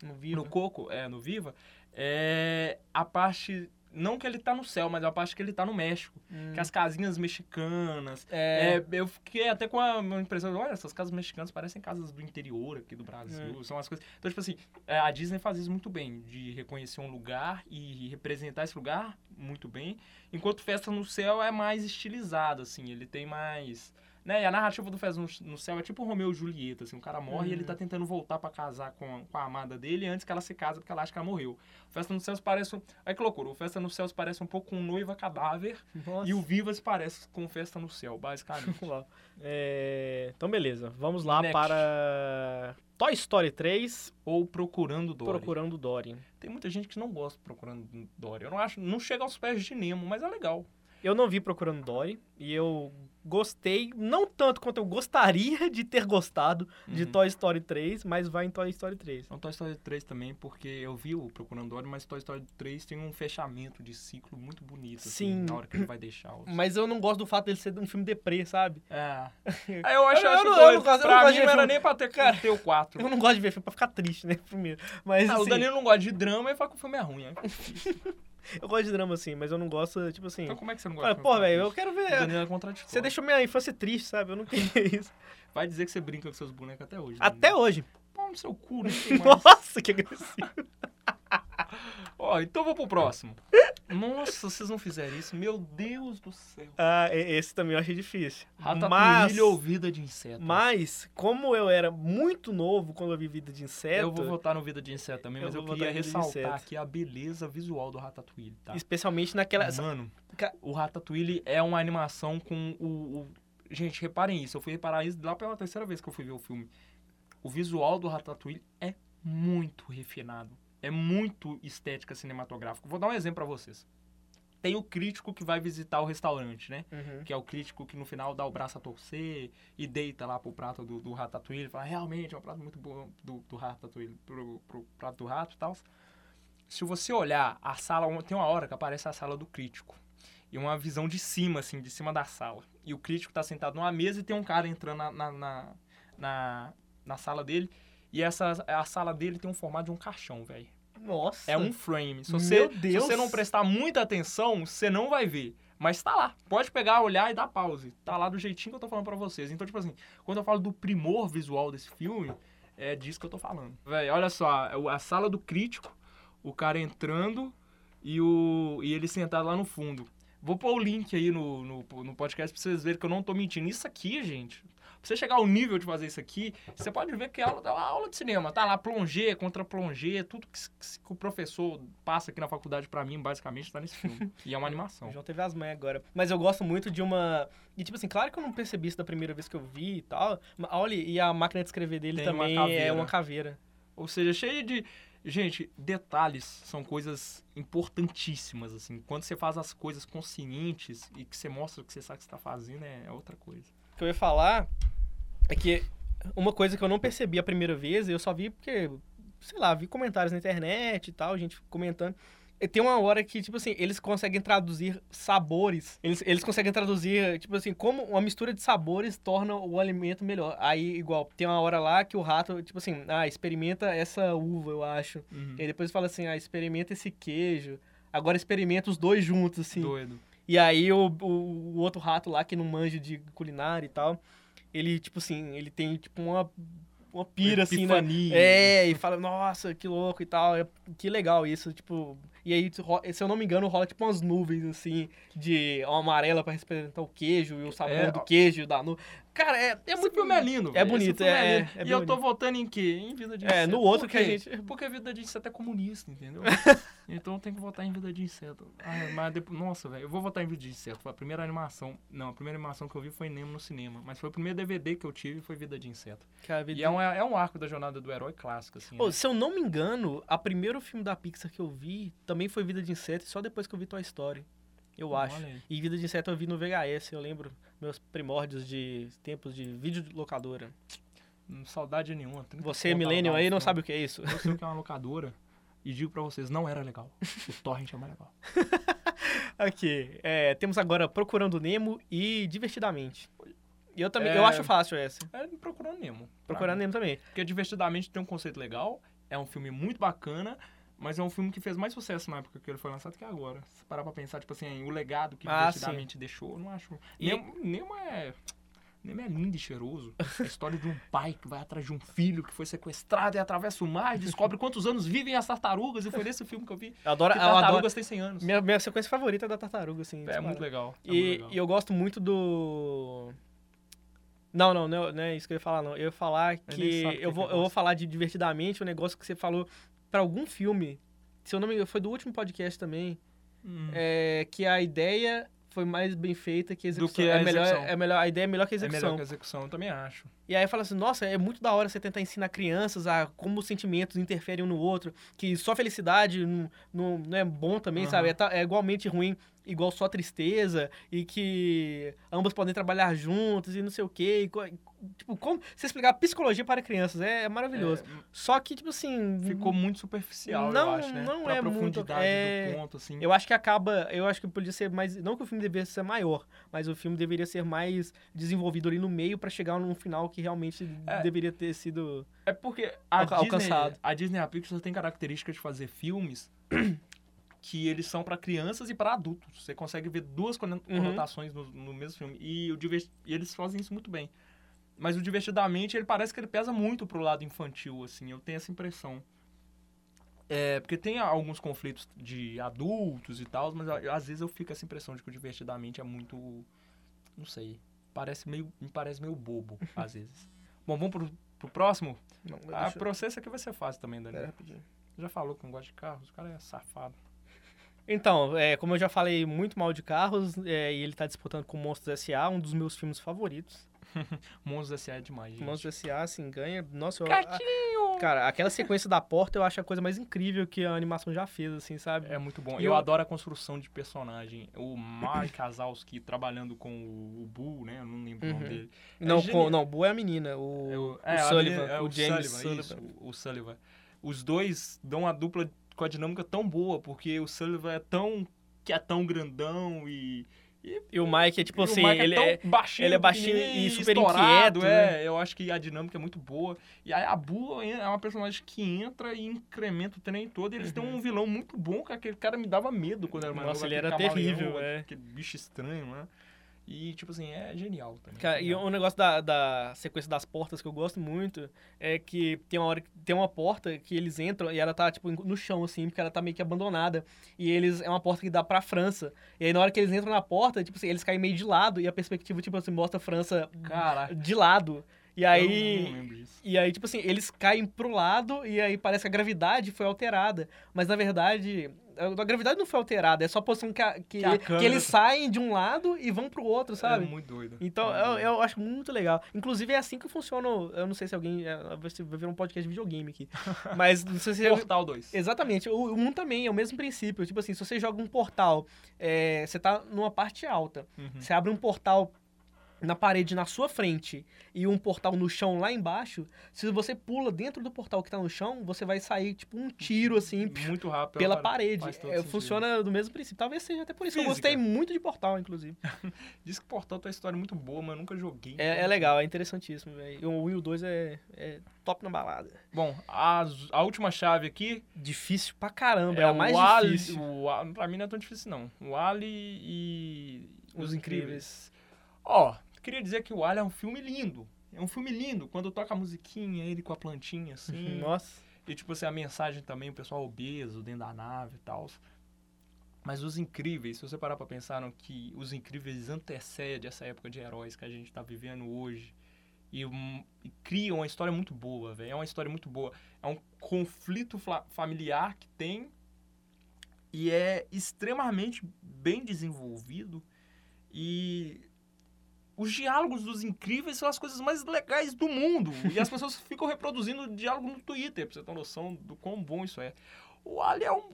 No no Coco, é, no Viva, é a parte... Não que ele tá no céu, mas a parte que ele tá no México. Hum. Que as casinhas mexicanas, É, é, eu fiquei até com a impressão, olha, essas casas mexicanas parecem casas do interior aqui do É. Brasil, são as coisas... Então, tipo assim, é, a Disney faz isso muito bem, de reconhecer um lugar e representar esse lugar muito bem, enquanto Festa no Céu é mais estilizado, assim, ele tem mais... Né? E a narrativa do Festa no, Céu é tipo Romeu e Julieta, assim, o cara morre e ele Uhum. tá tentando voltar pra casar com, com a amada dele antes que ela se casa porque ela acha que ela morreu. O Festa no Céu parece... um- Olha que loucura, o Festa no Céu parece um pouco com Noiva Cadáver, nossa. e o Vivas parece com Festa no Céu, basicamente. *laughs* Uau. É, Então, beleza. Vamos lá Next. para Toy Story 3, Ou Procurando Dory. Procurando Dory. Tem muita gente que não gosta de Procurando Dory. Eu não acho, não chega aos pés de Nemo, mas é legal. Eu não vi Procurando Dory e eu gostei, não tanto quanto eu gostaria de ter gostado de Uhum. Toy Story 3, mas vai em Toy Story 3. Então Toy Story 3 também, porque eu vi o Procurando Dory, mas Toy Story 3 tem um fechamento de ciclo muito bonito, assim, Sim. na hora que ele vai deixar os... *clears throat* Mas eu não gosto do fato dele ser um filme deprê, sabe? É. *laughs* Aí eu acho, Eu- eu acho não- eu doido. não gosto- eu não pra gosto mim de não era nem pra ter, Cara, ter o 4. Eu não gosto de ver filme pra ficar triste, né? Primeiro. Mas Ah, o assim, Danilo não gosta de drama e fala que o filme é ruim. né? *laughs* *laughs* eu gosto de drama assim, mas eu não gosto, tipo assim. Então como é que você não gosta pô, velho, eu quero ver. Danilo é contraditório. Você deixou minha infância triste, sabe? Eu não queria *laughs* isso. Vai dizer que você brinca com seus bonecos até hoje. Até Danilo. hoje. Pau no seu cu, não tem *laughs* mais. Nossa, que agressivo. Ó, então vou pro próximo. Nossa, vocês não fizeram isso? Meu Deus do céu. Ah, esse também eu achei difícil. Ratatouille Mas, ou Vida de Inseto? mas, como eu era muito novo quando eu vi Vida de Inseto, Eu vou votar no Vida de Inseto também, Eu mas eu, vou queria ressaltar aqui a beleza visual do Ratatouille, tá? especialmente naquela... Mano, o Ratatouille é uma animação com o, o- Gente, reparem isso. Eu fui reparar isso lá pela terceira vez que eu fui ver o filme. O visual do Ratatouille é muito refinado. É muito estética cinematográfica. Vou dar um exemplo pra vocês. Tem o crítico que vai visitar o restaurante, né? Uhum. que é o crítico que no final dá o braço a torcer e deita lá pro prato do, do Ratatouille e fala, realmente é um prato muito bom do, do Ratatouille, pro, pro prato do rato e tal. Se você olhar a sala, tem uma hora que aparece a sala do crítico. E uma visão de cima, assim, de cima da sala. E o crítico tá sentado numa mesa e tem um cara entrando na, na, na, na, na sala dele. E essa, a sala dele tem um formato de um caixão, velho. Nossa. É um frame. Se Meu você, se você não prestar muita atenção, você não vai ver. Mas tá lá. Pode pegar, olhar e dar pause. Tá lá do jeitinho que eu tô falando pra vocês. Então, tipo assim, quando eu falo do primor visual desse filme, é disso que eu tô falando. Véi, olha só, a sala do crítico, o cara entrando e, o, e ele sentado lá no fundo. Vou pôr o link aí no, no, no podcast pra vocês verem que eu não tô mentindo. Isso aqui, gente, você chegar ao nível de fazer isso aqui, você pode ver que é aula, uma aula de cinema. Tá lá, plongé, contra plongé, tudo que, que, o professor passa aqui na faculdade pra mim, basicamente, tá nesse filme. *laughs* e é uma animação. O João teve as mães agora. Mas eu gosto muito de uma... E, tipo assim, claro que eu não percebi isso da primeira vez que eu vi e tal. Olha, e a máquina de escrever dele Tem também uma é uma caveira. Ou seja, cheio de. Gente, detalhes são coisas importantíssimas, assim. Quando você faz as coisas conscientes e que você mostra o que você sabe que você tá fazendo, é é outra coisa. O que eu ia falar é que uma coisa que eu não percebi a primeira vez, eu só vi porque, sei lá, vi comentários na internet e tal, gente comentando. E tem uma hora que, tipo assim, eles conseguem traduzir sabores. Eles, eles conseguem traduzir, tipo assim, como uma mistura de sabores torna o alimento melhor. Aí, igual, tem uma hora lá que o rato, tipo assim, ah, experimenta essa uva, eu acho. E aí depois fala assim, ah, experimenta esse queijo. Agora experimenta os dois juntos, assim. Doido. E aí o, o, o outro rato lá, que não manja de culinária e tal, ele, tipo assim, ele tem, tipo, uma, uma pira, assim, né? É, e fala, nossa, que louco e tal. É, que legal isso, tipo... E aí, se eu não me engano, rola, tipo, umas nuvens, assim, de uma amarela pra representar o queijo e o sabor É, do queijo da nuvem. Cara, é, é muito... filme é. É bonito, filme é- lindo. é e eu tô votando em quê? Em Vida de É, Inseto. no outro que a gente- *laughs* Porque Vida de Inseto é comunista, entendeu? *laughs* então eu tenho que votar em Vida de Inseto. Ai, mas depois... Nossa, velho, eu vou votar em Vida de Inseto. Foi a primeira animação... Não, a primeira animação que eu vi foi Nemo no cinema. Mas foi o primeiro DVD que eu tive foi Vida de Inseto. Cara, E é um, é um arco da jornada do herói clássico, assim. Ô, né? se eu não me engano, a primeiro filme da Pixar que eu vi também foi Vida de Inseto, e só depois que eu vi Toy Story. Eu acho. Olha aí. E Vida de Inseto eu vi no VHS, eu lembro meus primórdios de tempos de videolocadora. Hum, Saudade nenhuma. 30 Você, um aí, não sabe o que é isso. Eu sei o que é uma *laughs* locadora. E digo pra vocês, não era legal. O Torrent é mais legal. *laughs* Aqui, é, temos agora Procurando Nemo e Divertidamente. Eu também, É. eu acho fácil essa. É Procurando Nemo. Procurando mim. Nemo também. Porque Divertidamente tem um conceito legal, é um filme muito bacana, mas é um filme que fez mais sucesso na época que ele foi lançado que agora. Se parar pra pensar, tipo assim, o legado que Ah, Divertidamente deixou, eu não acho... E- Nemo, Nemo é... Nemo é lindo e cheiroso. É a história de um pai que vai atrás de um filho que foi sequestrado e atravessa o mar e descobre quantos anos vivem as tartarugas. E foi nesse filme que eu vi. Eu adoro, Que eu tartarugas têm 100 anos. Minha, minha sequência favorita é da tartaruga, assim. É disparado. muito legal. é muito E, legal. e eu gosto muito do. Não, não, não, não é isso que eu ia falar, não. Eu ia falar nem que. o que Eu que vou, eu eu vou falar de divertidamente, um negócio que você falou pra algum filme. Se eu não me engano, foi do último podcast também. Hum. É, que a ideia foi mais bem feita que a execução. que a é melhor, é melhor, a ideia é melhor que a É execução. melhor que a execução, eu também acho. E aí fala assim, nossa, é muito da hora você tentar ensinar crianças a como os sentimentos interferem um no outro, que só felicidade não, não, não é bom também, Aham. sabe? É, é igualmente ruim, igual só tristeza, e que ambos podem trabalhar juntos e não sei o quê. e tipo, como você explicar psicologia para crianças é, é maravilhoso. Só que, tipo assim... Ficou muito superficial, Não, eu acho, né? não pra é muito- profundidade é- do ponto, assim. Eu acho que acaba. Eu acho que podia ser mais. Não que o filme deveria ser maior, mas o filme deveria ser mais desenvolvido ali no meio pra chegar num final que realmente É. deveria ter sido. É porque a Alca- Disney, alcançado. a Disney a Pixar tem característica de fazer filmes *clears throat* que eles são pra crianças e pra adultos. Você consegue ver duas Uhum. conotações no, no mesmo filme. E, o divers- e eles fazem isso muito bem. Mas o Divertidamente, ele parece que ele pesa muito pro lado infantil, assim. Eu tenho essa impressão. É, porque tem alguns conflitos de adultos e tal, mas a- às vezes eu fico essa impressão de que o Divertidamente é muito... Não sei. Parece meio, me parece meio bobo, *laughs* às vezes. Bom, vamos pro, pro próximo? Não, Ah, deixa eu- pra você aqui vai ser fácil também, Daniel. rapidinho. Já falou que não gosta de carros, o cara é safado. Então, é, como eu já falei muito mal de carros, é, e ele tá disputando com Monstros S.A., um dos meus filmes favoritos. *laughs* Monstros S.A. é demais, gente. Monstros S.A., assim, ganha. Nossa, eu, Gatinho! cara, aquela sequência da porta eu acho a coisa mais incrível que a animação já fez, assim, sabe? É muito bom. E Eu eu- adoro a construção de personagem. O Mike *coughs* Kazowski trabalhando com o, o Bull, né? Eu não lembro o nome Uhum. dele. não, genial. com, não, Boa é a menina, o, É o, o é, a Sullivan, menina- é o, James Sullivan, Sullivan. isso, o Sullivan. Os dois dão uma dupla com a dinâmica tão boa, porque o Sullivan é tão... que é tão grandão e... E, E o Mike é tipo assim, Mike ele é é. baixinho, ele é baixinho e super inquieto, É, né? eu acho que a dinâmica é muito boa. E aí a Bua é uma personagem que entra e incrementa o trem todo. E eles têm um vilão muito bom, que aquele cara me dava medo quando era mais Uhum. Nossa, ele era terrível, é. Aquele bicho estranho, né? E, tipo assim, é genial também. Cara, e um negócio da, da sequência das portas que eu gosto muito é que tem uma hora que- tem uma porta que eles entram e ela tá, tipo, no chão, assim, porque ela tá meio que abandonada. E eles. É uma porta que dá pra França. E aí, na hora que eles entram na porta, tipo assim, eles caem meio de lado e a perspectiva, tipo assim, mostra a França Caraca, de lado. E aí. não. E aí, tipo assim, eles caem pro lado e aí parece que a gravidade foi alterada. Mas na verdade, a gravidade não foi alterada, é só a posição que, a- que, Que a que eles saem de um lado e vão pro outro, sabe? É muito doido. Então, É eu, eu acho muito legal. Inclusive, é assim que funciona. Eu não sei se alguém. é, Vai ver um podcast de videogame aqui. *laughs* Mas não sei se. Portal 2. Exatamente. O 1 também é o mesmo princípio. Tipo assim, se você joga um portal, é, você tá numa parte alta. Uhum. Você abre um portal na parede na sua frente e um portal no chão lá embaixo, se você pula dentro do portal que tá no chão, você vai sair tipo um tiro assim Muito rápido. pela parede. É, funciona do mesmo princípio. Talvez seja até por isso que eu Física. gostei muito de portal, inclusive. *laughs* Diz que Portal tem uma história muito boa, mas eu nunca joguei. É, é legal, é interessantíssimo, velho. O 1 o 2 é, é top na balada. Bom, a, a última chave aqui Difícil pra caramba, é, é a o mais Ali. difícil. O, A- pra mim não é tão difícil, não. O Ali e. Os Incríveis. Ó, queria dizer que o Ali é um filme lindo. É um filme lindo. Quando toca a musiquinha, ele com a plantinha assim. *laughs* Nossa. E tipo assim, a mensagem também, o pessoal obeso dentro da nave e tal. Mas os incríveis, se você parar pra pensar que os incríveis antecede essa época de heróis que a gente tá vivendo hoje. E, um, e cria uma história muito boa, velho. É uma história muito boa. É um conflito familiar que tem e é extremamente bem desenvolvido. E os diálogos dos incríveis são as coisas mais legais do mundo. E as pessoas ficam reproduzindo o diálogo no Twitter, pra você ter uma noção do quão bom isso é. O Ali é um.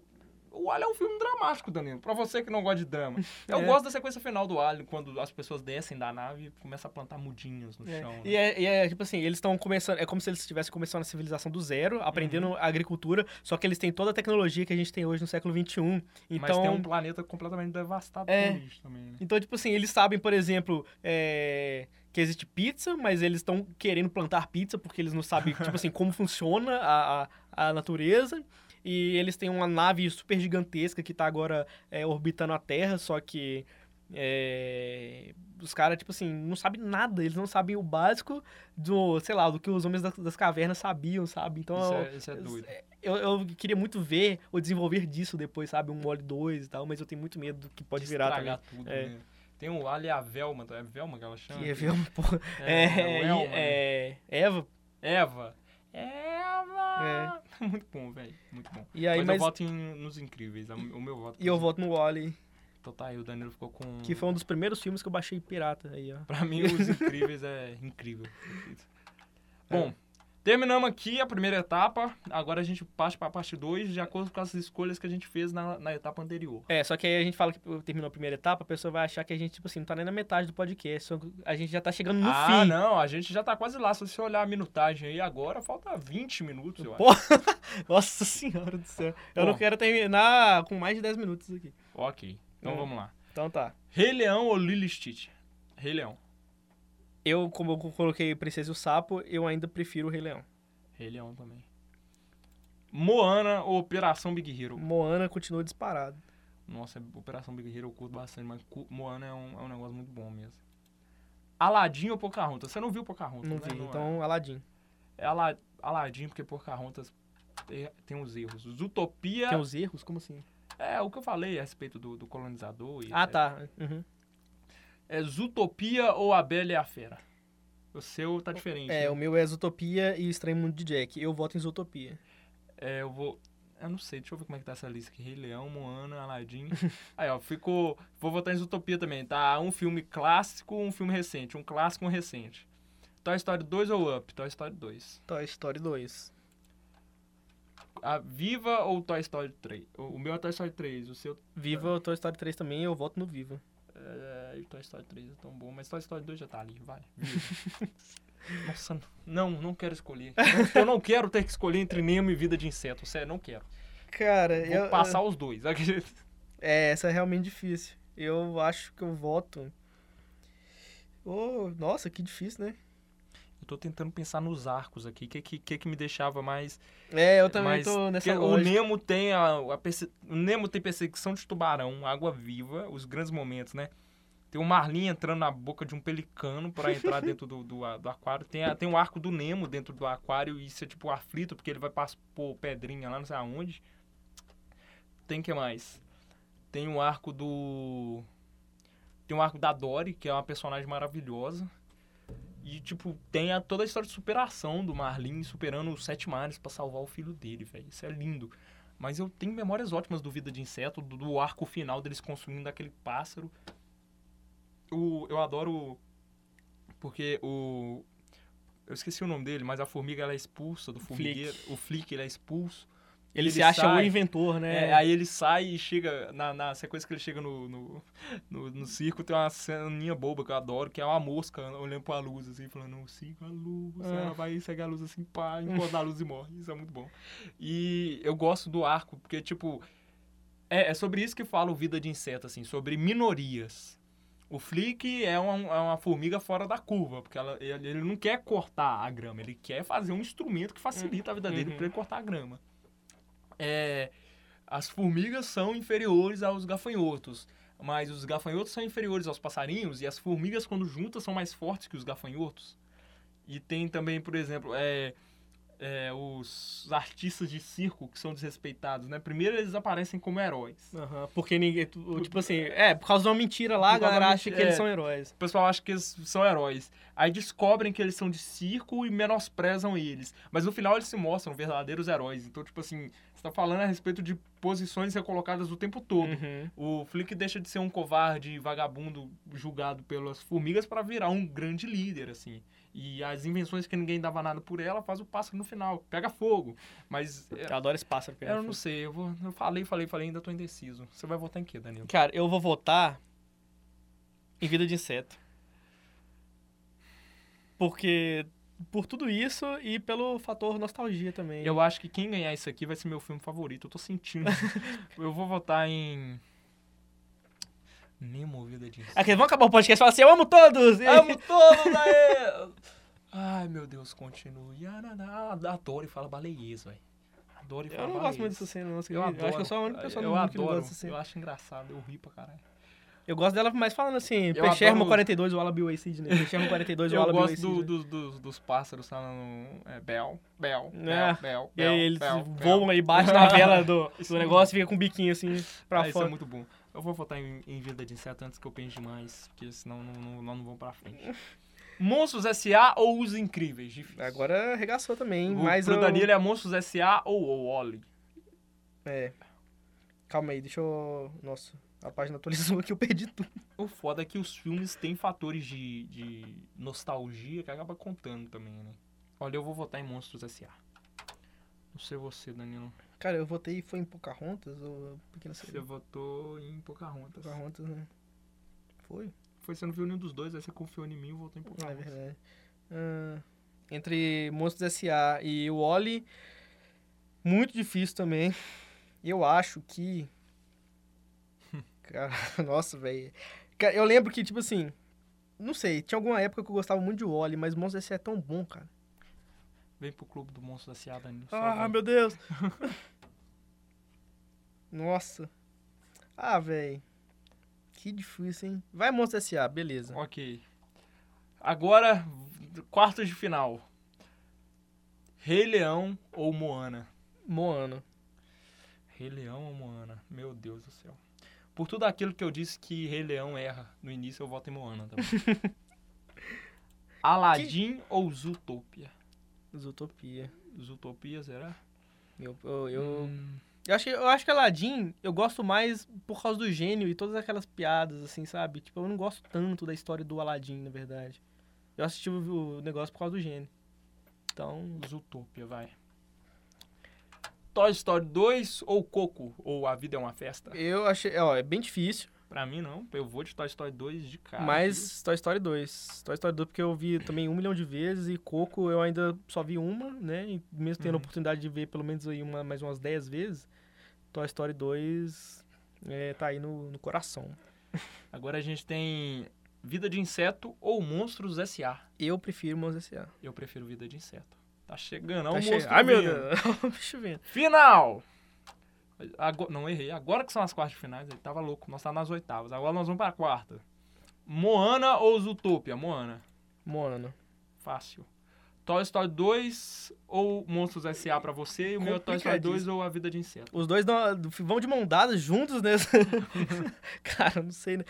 O Ali é um filme dramático, Danilo. Pra você que não gosta de drama. *laughs* Eu É. gosto da sequência final do Ali, quando as pessoas descem da nave e começam a plantar mudinhas no É. chão. né? E, é, e é tipo assim, eles estão começando. É como se eles estivessem começando a civilização do zero, aprendendo Uhum. a agricultura, só que eles têm toda a tecnologia que a gente tem hoje no século XXI. Mas Então. tem um planeta completamente devastado É. por isso também, né? Então, tipo assim, eles sabem, por exemplo, é, que existe pizza, mas eles estão querendo plantar pizza porque eles não sabem, tipo assim, como funciona a, a, a natureza. E eles têm uma nave super gigantesca que tá agora é, orbitando a Terra, só que é, os caras, tipo assim, não sabem nada, eles não sabem o básico do, sei lá, do que os homens das, das cavernas sabiam, sabe? Então, Isso é, isso é doido. eu, eu queria muito ver o desenvolver disso depois, sabe? Um Mole 2 e tal, mas eu tenho muito medo do que pode De virar também. tudo, É. né? Tem o Ali a Velma, é Velma que ela chama? Que ver um pouco. É, É, o Elma, né? é, Eva. Eva. Eva! *laughs* Muito bom, velho. Muito bom. E aí, mas, mas. eu voto em, nos incríveis. O meu voto. E eu voto no Wally, Então tá aí, o Danilo ficou com. que foi um dos primeiros filmes que eu baixei pirata aí, ó. Pra mim, os incríveis é incrível. *laughs* É. Bom, terminamos aqui a primeira etapa. Agora a gente passa pra parte 2, de acordo com as escolhas que a gente fez na, na etapa anterior. É, só que aí a gente fala que terminou a primeira etapa, a pessoa vai achar que a gente, tipo assim, não tá nem na metade do podcast. A gente já tá chegando no ah, fim. não, a gente já tá quase lá. Se você olhar a minutagem aí agora, falta 20 minutos, eu acho. *laughs* Nossa senhora do céu. Eu Bom. não quero terminar com mais de 10 minutos aqui. Ok, então Hum. vamos lá. Então tá. Rei Leão ou Lilo e Stitch? Rei Leão. Eu, como eu coloquei Princesa e o Sapo, eu ainda prefiro o Rei Leão. Rei Leão também. Moana ou Operação Big Hero? Moana continua disparado. Nossa, Operação Big Hero eu curto bastante, mas Moana é um, é um negócio muito bom mesmo. Aladdin ou Pocahontas? Você não viu Pocahontas, Não né? vi, é. então Aladdin. É Ala- Aladdin, porque Pocahontas tem, tem uns erros. Zootopia Tem os erros? Como assim? é o que eu falei a respeito do, do colonizador. E, Ah, tá. Uhum. É Zootopia ou A Bela e a Fera? O seu tá diferente. É, né? o meu é Zootopia e Estranho Mundo de Jack. Eu voto em Zootopia. É, eu vou. Eu não sei, deixa eu ver como é que tá essa lista aqui. Rei Leão, Moana, Aladdin. *laughs* Aí, ó, ficou. Vou votar em Zootopia também, tá? Um filme clássico, um filme recente. Um clássico, um recente. Toy Story 2 ou Up? Toy Story 2. Toy Story 2. A Viva ou Toy Story 3? O o meu é Toy Story 3, o seu Viva, Toy Story 3 também, eu voto no Viva. É. Toy Story 3 é tão bom, mas Toy Story 2 já tá ali, vai. *laughs* Nossa, não, não quero escolher. Eu- Eu não quero ter que escolher entre Nemo e Vida de Inseto, sério, não quero. Cara, Vou passar os dois. *laughs* É, essa é realmente difícil. Eu acho que eu voto. Oh, nossa, que difícil, né? Eu tô tentando pensar nos arcos aqui. O que, que, que, me deixava mais. É, eu também mais- tô nessa o. Nemo tem a, a perse- o Nemo tem perseguição de tubarão, água viva, os grandes momentos, né? Tem o Marlin entrando na boca de um pelicano pra entrar *laughs* dentro do, do, do aquário. Tem, a- tem o arco do Nemo dentro do aquário e isso é tipo aflito, porque ele vai pas- pôr pedrinha lá, não sei aonde. Tem que mais? Tem o arco do. Tem o arco da Dory, que é uma personagem maravilhosa. E, tipo, tem a- toda a história de superação do Marlin superando os sete mares pra salvar o filho dele, velho. Isso é lindo. Mas eu tenho memórias ótimas do Vida de Inseto, do, do arco final deles construindo aquele pássaro. O, eu adoro. Porque o. Eu esqueci o nome dele, mas a formiga ela é expulsa do formigueiro. O Flick ele é expulso. Ele, ele se acha sai. o inventor, né? É, aí ele sai e chega. Na, na sequência que ele chega no, no, no, no circo, tem uma ceninha boba que eu adoro, que é uma mosca olhando pra luz, assim, falando, siga a luz. Ah. Ela vai seguir a luz assim, pá, enquanto a luz e morre. Isso é muito bom. E eu gosto do arco, porque, tipo. É, é sobre isso que fala o Vida de Inseto, assim, sobre minorias. O Flick é uma, é uma formiga fora da curva, porque ela, ele, ele não quer cortar a grama, ele quer fazer um instrumento que facilita a vida dele Uhum. pra ele cortar a grama. É, as formigas são inferiores aos gafanhotos, mas os gafanhotos são inferiores aos passarinhos e as formigas, quando juntas, são mais fortes que os gafanhotos. E tem também, por exemplo, é, é, os artistas de circo que são desrespeitados, né? Primeiro eles aparecem como heróis. Aham, porque ninguém. Tipo assim, é, por causa de uma mentira lá, a galera acha que mentira, eles é. são heróis. O pessoal acha que eles são heróis. Aí descobrem que eles são de circo e menosprezam eles. Mas no final eles se mostram verdadeiros heróis. Então, tipo assim, você tá falando a respeito de posições recolocadas o tempo todo. Uhum. O Flick deixa de ser um covarde vagabundo julgado pelas formigas para virar um grande líder, assim. E as invenções que ninguém dava nada por ela, faz o pássaro no final. Pega fogo. Mas é, Eu adoro esse pássaro. eu não sei, eu, vou, eu falei, falei, falei, ainda tô indeciso. Você vai votar em quê, Danilo? Cara, eu vou votar em Vida de Inseto. Porque. Por tudo isso e pelo fator nostalgia também. Eu acho que quem ganhar isso aqui vai ser meu filme favorito. Eu tô sentindo. *laughs* eu vou votar em. Nemo Vida de Inseto. Aqui, vamos acabar o podcast e falar assim: eu amo todos! E- Amo *laughs* todos aí! Ai, meu Deus, continue. Ah, Adoro e fala baleiês, velho. Adoro e fala Eu não gosto muito dessa cena, não. Eu adoro. acho que eu sou a única pessoa eu no mundo que não adoro. gosta dessa cena. Eu acho engraçado, eu ri pra caralho. Eu gosto dela mais falando assim: Eu Peixermo adoro- 42, o Wallaby Way Sidney. Peixermo 42, o Eu Wallaby Way gosto do, Sidney. do- dos, dos pássaros falando é, Bel, Bel, Bel, É. Bel, E aí Bel, eles Bel, voam Bel. aí, bate na vela do, *laughs* do negócio e fica com o biquinho assim pra Ah, isso fora. é muito bom. Eu vou votar em, em Vida de Inseto antes que eu pense demais, porque senão não, não, nós não vamos pra frente. *laughs* Monstros S.A. ou Os Incríveis? Difícil. Agora arregaçou também, O- mas pro eu... Danilo é Monstros S.A. ou o Oli? É. Calma aí, deixa eu... Nossa, a página atualizou aqui, eu perdi tudo. O foda é que os filmes têm fatores de, de nostalgia que acaba contando também, né? Olha, eu vou votar em Monstros S.A. Não sei você, Danilo. Cara, eu votei, foi em Pocahontas ou Pequena Você Sereia? votou em Pocahontas. Pocahontas, né? Foi? Foi, você não viu nenhum dos dois, aí você confiou em mim e votou em Ah, é Pocahontas. verdade. Ah, entre Monstros S.A. e o Wally, muito difícil também. Eu acho que... *laughs* Cara, *laughs* nossa, velho. Eu lembro que, tipo assim... Não sei, tinha alguma época que eu gostava muito de Wally, mas Monstros S.A. é tão bom, cara. Vem pro clube do Monstros S.A., Danilo. só Ah, meu Deus. *laughs* Nossa. Ah, velho. Que difícil, hein? Vai Monstro S.A., beleza. Ok. Agora, quartos de final. Rei Leão ou Moana? Moana. Rei Leão ou Moana? Meu Deus do céu. Por tudo aquilo que eu disse que Rei Leão erra no início, eu voto em Moana também. *laughs* Aladdin ou Zootopia? Zootopia. Zootopia, será? Eu, eu, eu, Hum, eu, acho, que- eu acho que Aladdin eu gosto mais por causa do gênio e todas aquelas piadas, assim, sabe? Tipo, eu não gosto tanto da história do Aladdin, na verdade. Eu assisti o, o negócio por causa do gênio. Então, Zootopia, vai. Toy Story 2 ou Coco? Ou A Vida é uma Festa? eu achei. Ó, é bem difícil. Pra mim, não. Eu vou de Toy Story 2 de cara. Mas Toy Story 2. Toy Story 2 porque eu vi também um milhão de vezes e Coco eu ainda só vi uma, né? E mesmo tendo a Uhum. oportunidade de ver pelo menos aí uma, mais umas 10 vezes, Toy Story 2 é, tá aí no, no coração. *laughs* Agora a gente tem Vida de Inseto ou Monstros S.A. Eu prefiro Monstros S.A. Eu prefiro Vida de Inseto. Tá chegando, Tá olha o che- monstro Ai, meu. Deus. *laughs* Final! Agora, não errei. Agora que são as quartas finais, ele tava louco. Nós tá nas oitavas. Agora nós vamos pra quarta. Moana ou Zootopia? Moana. Mano. Fácil. Toy Story 2 ou Monstros S.A. pra você? E o meu é Toy Story 2 ou A Vida de Inseto? Os dois dão- vão de mão dada juntos nessa. *laughs* Cara, não sei. né?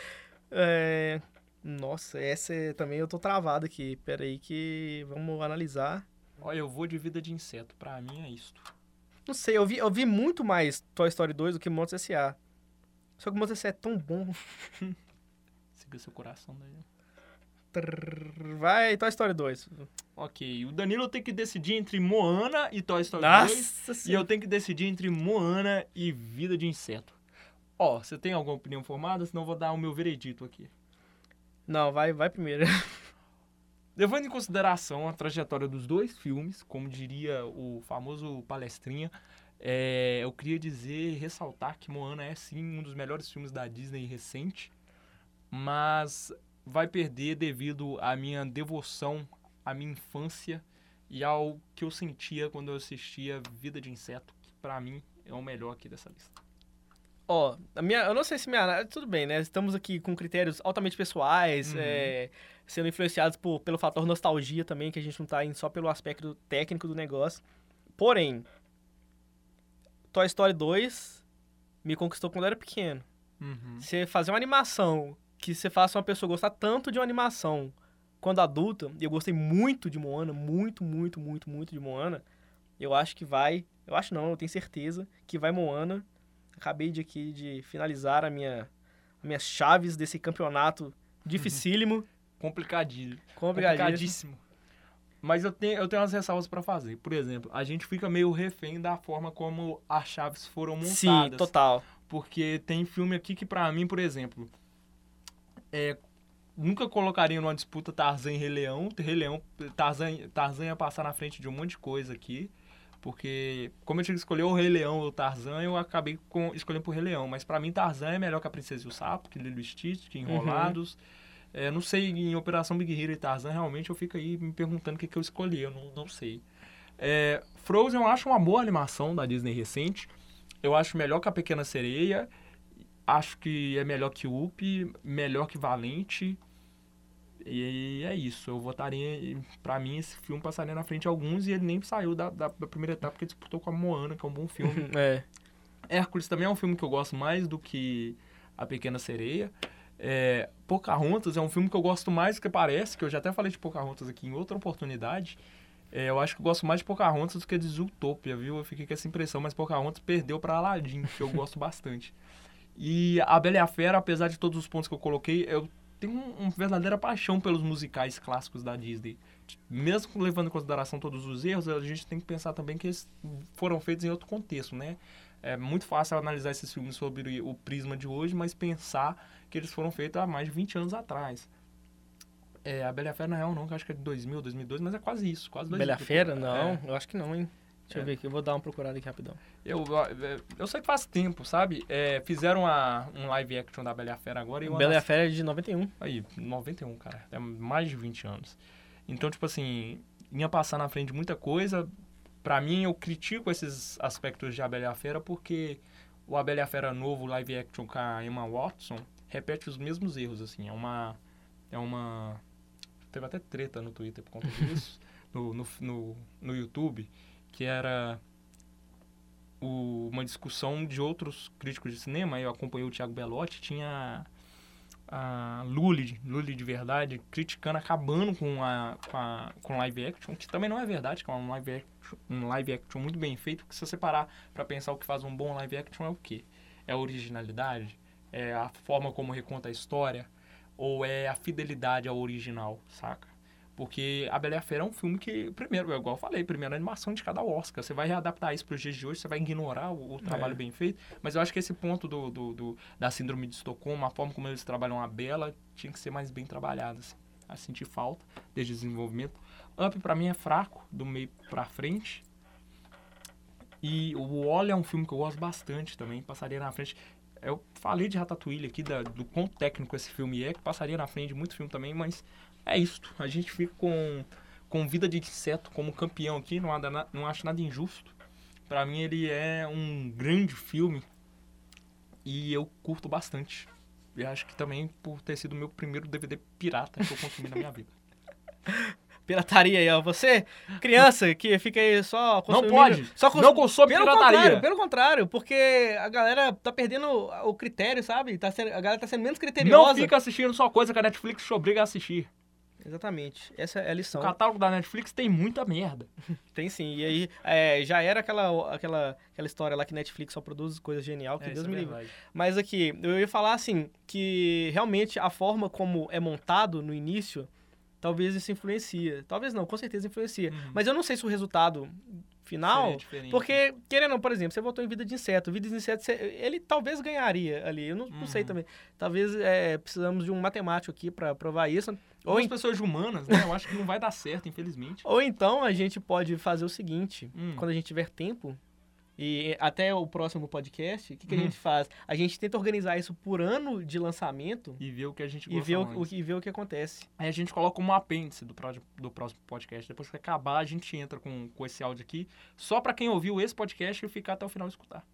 É, Nossa, essa é... também eu tô travado aqui. Pera aí que vamos analisar. Olha, eu vou de Vida de Inseto. Pra mim é isto. Não sei, eu vi, eu vi muito mais Toy Story 2 do que Monstros S.A. Só que Monstros S.A. é tão bom. *laughs* Siga seu coração daí. Vai, Toy Story 2. Ok, o Danilo tem que decidir entre Moana e Toy Story 2. Nossa E senhora. eu tenho que decidir entre Moana e Vida de Inseto. Ó, você tem alguma opinião formada? Senão eu vou dar o meu veredito aqui. Não, vai, vai primeiro. *laughs* Levando em consideração a trajetória dos dois filmes, como diria o famoso palestrinha, é, eu queria dizer, ressaltar que Moana é sim um dos melhores filmes da Disney recente, mas vai perder devido à minha devoção à minha infância e ao que eu sentia quando eu assistia Vida de Inseto, que pra mim é o melhor aqui dessa lista. Ó, a minha, eu não sei se minha análise. Tudo bem, né? Estamos aqui com critérios altamente pessoais, Uhum. é, sendo influenciados por, pelo fator nostalgia também, que a gente não tá indo só pelo aspecto técnico do negócio. Porém, Toy Story 2 me conquistou quando eu era pequeno. Uhum. Você fazer uma animação que você faça uma pessoa gostar tanto de uma animação quando adulta, e eu gostei muito de Moana, muito, muito, muito, muito de Moana, eu acho que vai. Eu acho não, eu tenho certeza que vai Moana. Acabei de aqui de finalizar a minha, as minhas chaves desse campeonato dificílimo, Complicadinho. complicadíssimo. complicadíssimo. Mas eu tenho, eu tenho umas ressalvas pra fazer. Por exemplo, a gente fica meio refém da forma como as chaves foram montadas. Sim, total. Porque tem filme aqui que, pra mim, por exemplo, é, nunca colocaria numa disputa Tarzan e Rei Leão. Rei Leão, Tarzan, Tarzan ia passar na frente de um monte de coisa aqui. Porque, como eu tinha que escolher o Rei Leão ou o Tarzan, eu acabei com, escolhendo por Rei Leão. Mas pra mim, Tarzan é melhor que a Princesa e o Sapo, que Lilo e Stitch, que Enrolados. É, não sei, em Operação Big Hero e Tarzan, realmente eu fico aí me perguntando o que, que eu escolhi, eu não, não sei. É, Frozen eu acho uma boa animação da Disney recente. Eu acho melhor que a Pequena Sereia. Acho que é melhor que Up, melhor que Valente. E é isso. Eu votaria. Pra mim, esse filme passaria na frente de alguns e ele nem saiu da, da, da primeira etapa porque disputou com a Moana, que é um bom filme. *laughs* É. Hércules também é um filme que eu gosto mais do que A Pequena Sereia. É, Pocahontas é um filme que eu gosto mais do que parece, que eu já até falei de Pocahontas aqui em outra oportunidade. É, eu acho que eu gosto mais de Pocahontas do que de Zootopia, viu? Eu fiquei com essa impressão, mas Pocahontas perdeu para Aladdin, que eu gosto bastante. E A Bela e a Fera, apesar de todos os pontos que eu coloquei, eu tenho um, uma verdadeira paixão pelos musicais clássicos da Disney. Mesmo levando em consideração todos os erros, a gente tem que pensar também que eles foram feitos em outro contexto, né? É muito fácil analisar esses filmes sobre o prisma de hoje, mas pensar que eles foram feitos há mais de 20 anos atrás. É, a Bela Fera, na real, não, que acho que é de 2000, 2002, mas é quase isso, quase dois Bela Fera? depois. Não, É, eu acho que não, hein? Deixa eu É. ver aqui, eu vou dar uma procurada aqui rapidão. eu, eu, eu sei que faz tempo, sabe? É, fizeram a, um live action da Bela e a Fera agora e Bela e a das- Fera é de 91. Aí, 91, cara. É mais de 20 anos. Então, tipo assim, ia passar na frente de muita coisa. Pra mim, eu critico esses aspectos de A Bela e a Fera porque o A Bela e a Fera novo, live action com a Emma Watson, repete os mesmos erros, assim. É uma... É uma... Teve até treta no Twitter por conta disso, *laughs* no, no, no, no YouTube, que era o- uma discussão de outros críticos de cinema. Eu acompanhei o Thiago Belotti, tinha a Lully, Lully de verdade, criticando, acabando com a, com a com live action, que também não é verdade, que é um live action, um live action muito bem feito, porque se você parar pra pensar o que faz um bom live action é o quê? É a originalidade? É a forma como reconta a história? Ou é a fidelidade ao original, saca? Porque A Bela e a Fera é um filme que, primeiro, é igual eu falei, primeiro animação de cada Oscar. Você vai readaptar isso para os dias de hoje, você vai ignorar o, o trabalho É. bem feito. Mas eu acho que esse ponto do, do, do- da síndrome de Estocolmo, a forma como eles trabalham a Bela, tinha que ser mais bem trabalhada. Assim. A sentir falta desde o desenvolvimento. Up, pra mim, é fraco, do meio pra frente. E o Wall é um filme que eu gosto bastante também, passaria na frente. eu falei de Ratatouille aqui, da, do quão técnico esse filme é, que passaria na frente de muito filme também, mas é isso. A gente fica com, com Vida de Inseto como campeão aqui, não, há, não acho nada injusto. Para mim ele é um grande filme e eu curto bastante. E acho que também por ter sido o meu primeiro DVD pirata que eu consumi na minha vida. *laughs* Pirataria aí, ó. Você, criança, que fica aí só consumindo... Não pode! Só cons... Não consome pelo pirataria! Contrário, pelo contrário, porque a galera tá perdendo o critério, sabe? Tá sendo, a galera tá sendo menos criteriosa. Não fica assistindo só coisa que a Netflix te obriga a assistir. Exatamente. Essa é a lição. O catálogo da Netflix tem muita merda. *laughs* tem sim. E aí, é, já era aquela, aquela, aquela história lá que Netflix só produz coisas genial, que é, Deus me é livre. Mas aqui, eu ia falar assim, que realmente a forma como é montado no início, talvez isso influencia. Talvez não, com certeza influencia. Uhum. Mas eu não sei se o resultado final. Porque, querendo ou não, por exemplo, você votou em Vida de Inseto. Vida de Inseto, ele talvez ganharia ali. Eu não, uhum. não sei uhum. também. Talvez é, precisamos de um matemático aqui para provar isso. Ou as pessoas humanas, né? Eu acho que não vai dar certo, infelizmente. *laughs* Ou então a gente pode fazer o seguinte: hum. quando a gente tiver tempo, e até o próximo podcast, o que, que a hum. gente faz? A gente tenta organizar isso por ano de lançamento. E ver o que a gente e ver o, o, e ver o que acontece. Aí a gente coloca um apêndice do, do próximo podcast. Depois que acabar, a gente entra com, com esse áudio aqui. Só para quem ouviu esse podcast e ficar até o final escutar.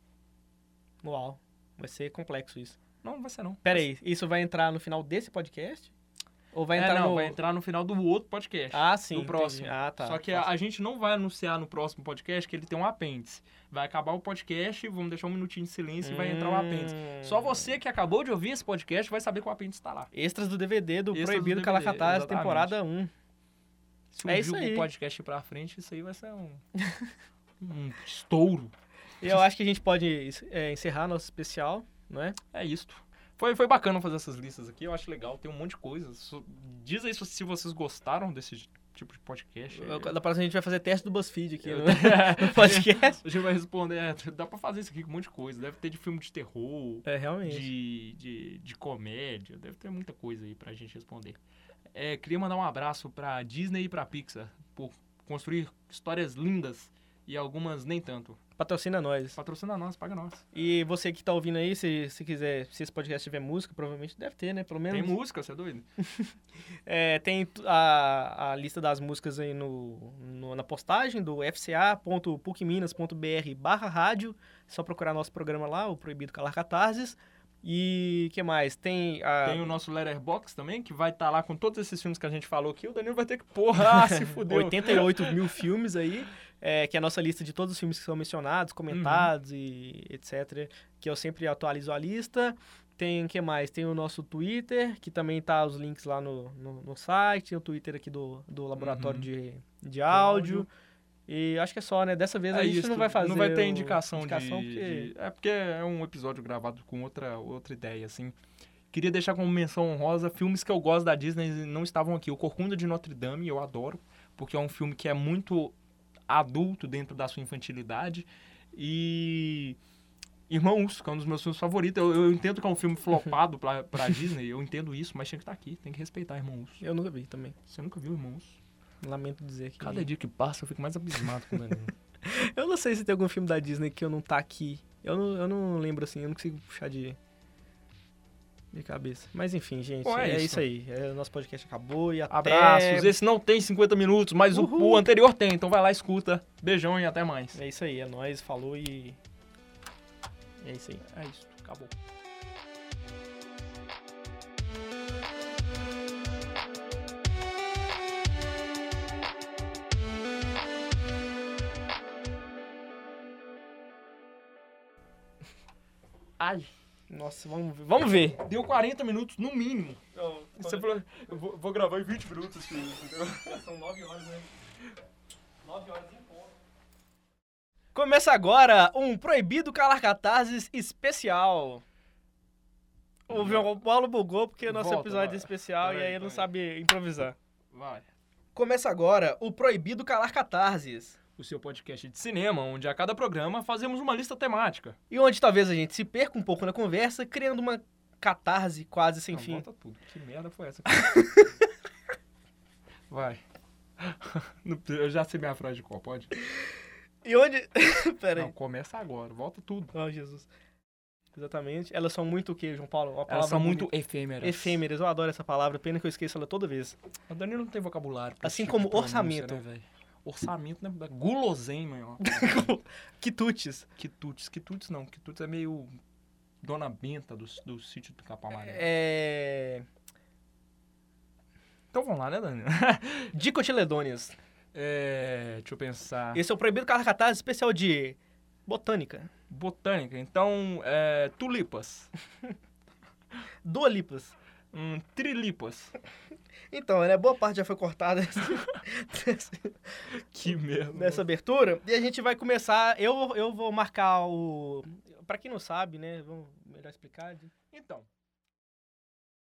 Uau. Vai ser complexo isso. Não, não vai ser não. Pera aí, isso vai entrar no final desse podcast? Ou vai é, entrar é, não, no... vai entrar no final do outro podcast. Ah, sim. No próximo. Ah, tá. Só que a, a, gente não vai anunciar no próximo podcast que ele tem um apêndice. Vai acabar o podcast, vamos deixar um minutinho de silêncio hum... e vai entrar o apêndice. Só hum. você que acabou de ouvir esse podcast vai saber que o apêndice está lá. Extras do DVD do Extras Proibido Calacataz, temporada 1. Se é isso aí. o podcast pra frente, isso aí vai ser um, *laughs* um estouro. Eu acho que a gente pode é, encerrar nosso especial, não é? É isso. Foi, foi bacana fazer essas listas aqui, eu acho legal, tem um monte de coisas. Diz aí se vocês gostaram desse tipo de podcast. Da próxima a gente vai fazer teste do BuzzFeed aqui no, *laughs* no podcast. *laughs* a gente vai responder, é, dá pra fazer isso aqui com um monte de coisa. Deve ter de filme de terror. É, realmente. De, de, de comédia, deve ter muita coisa aí pra gente responder. É, queria mandar um abraço pra Disney e pra Pixar por construir histórias lindas e algumas nem tanto. Patrocina nós. Patrocina nós, paga nós. E você que tá ouvindo aí, se, se quiser, se esse podcast tiver música, provavelmente deve ter, né? Pelo menos. Tem música, você é doido? *laughs* é, tem a, a lista das músicas aí no, no na postagem do fca.pucminas.br barra rádio. É só procurar nosso programa lá, o Proibido Calar Catarses. E que mais? Tem a... Tem o nosso Letterbox também, que vai estar tá lá com todos esses filmes que a gente falou aqui. O Danilo vai ter que, *laughs* porra, se fudeu. 88 mil filmes aí, é, que é a nossa lista de todos os filmes que são mencionados, comentados uhum. e etc. Que eu sempre atualizo a lista. Tem o que mais? Tem o nosso Twitter, que também tá os links lá no, no, no site. Tem o Twitter aqui do, do laboratório uhum. de, de áudio. áudio. E acho que é só, né? Dessa vez é a gente isso, não vai fazer. Não vai ter indicação, indicação de, porque... de, É porque é um episódio gravado com outra, outra ideia, assim. Queria deixar como menção honrosa filmes que eu gosto da Disney e não estavam aqui. O Corcunda de Notre Dame, eu adoro, porque é um filme que é muito adulto dentro da sua infantilidade. E. Irmãos, que é um dos meus filmes favoritos. Eu, eu entendo que é um filme *laughs* flopado pra, pra Disney, eu entendo isso, mas tinha que estar aqui, tem que respeitar Irmãos. Eu nunca vi também. Você nunca viu Irmãos? Lamento dizer que. Cada dia que passa eu fico mais abismado com o *laughs* eu não sei se tem algum filme da Disney que eu não tá aqui. Eu não, eu não lembro assim, eu não consigo puxar de. De cabeça. Mas enfim, gente, Pô, é, é, isso. aí. É, nosso podcast acabou e até... Abraços. Esse não tem 50 minutos, mas o, o, anterior tem. Então vai lá, escuta. Beijão e até mais. É isso aí. É nóis. Falou e... É isso aí. É isso. Acabou. Ai. Nossa, vamos ver. Vamos ver. Deu 40 minutos no mínimo. Não, Você falou, eu vou, vou, gravar em 20 minutos esse *laughs* Já são 9 horas, né? 9 horas em ponto. Começa agora um Proibido Calar Catarses especial. O João Paulo bugou porque o nosso Volta, episódio vai. é especial e aí ele não sabe improvisar. Vai. Começa agora o Proibido Calar Catarses o seu podcast de cinema, onde a cada programa fazemos uma lista temática. E onde talvez a gente se perca um pouco na conversa, criando uma catarse quase sem Não, fim. Volta tudo. Que merda foi essa? *laughs* Vai. *laughs* Eu já sei minha frase de qual, pode? E onde... *laughs* Pera aí. Não, começa agora. Volta tudo. Oh, Jesus. Exatamente. Elas são muito o quê, João Paulo? Uma Elas são muito bonita. efêmeras. efêmeras. Eu adoro essa palavra, pena que eu esqueço ela toda vez. O Danilo não tem vocabulário. Assim tipo como orçamento. né? Orçamento, né? Guloseima, *laughs* ó. Quitutes. Quitutes. Quitutes não. Quitutes é meio dona benta do, do sítio do Capão Amarelo. É... Então vamos lá, né, Danilo? *laughs* Dicotiledôneas. É, deixa eu pensar. Esse é o proibido cartaz especial de botânica. Botânica. Então, é, tulipas. *laughs* Dolipas. Hum, trilipas. Então, né, boa parte já foi cortada *laughs* Que merda. nessa abertura. E a gente vai começar. Eu, eu vou marcar o. Pra quem não sabe, né? Vamos melhor explicar. de-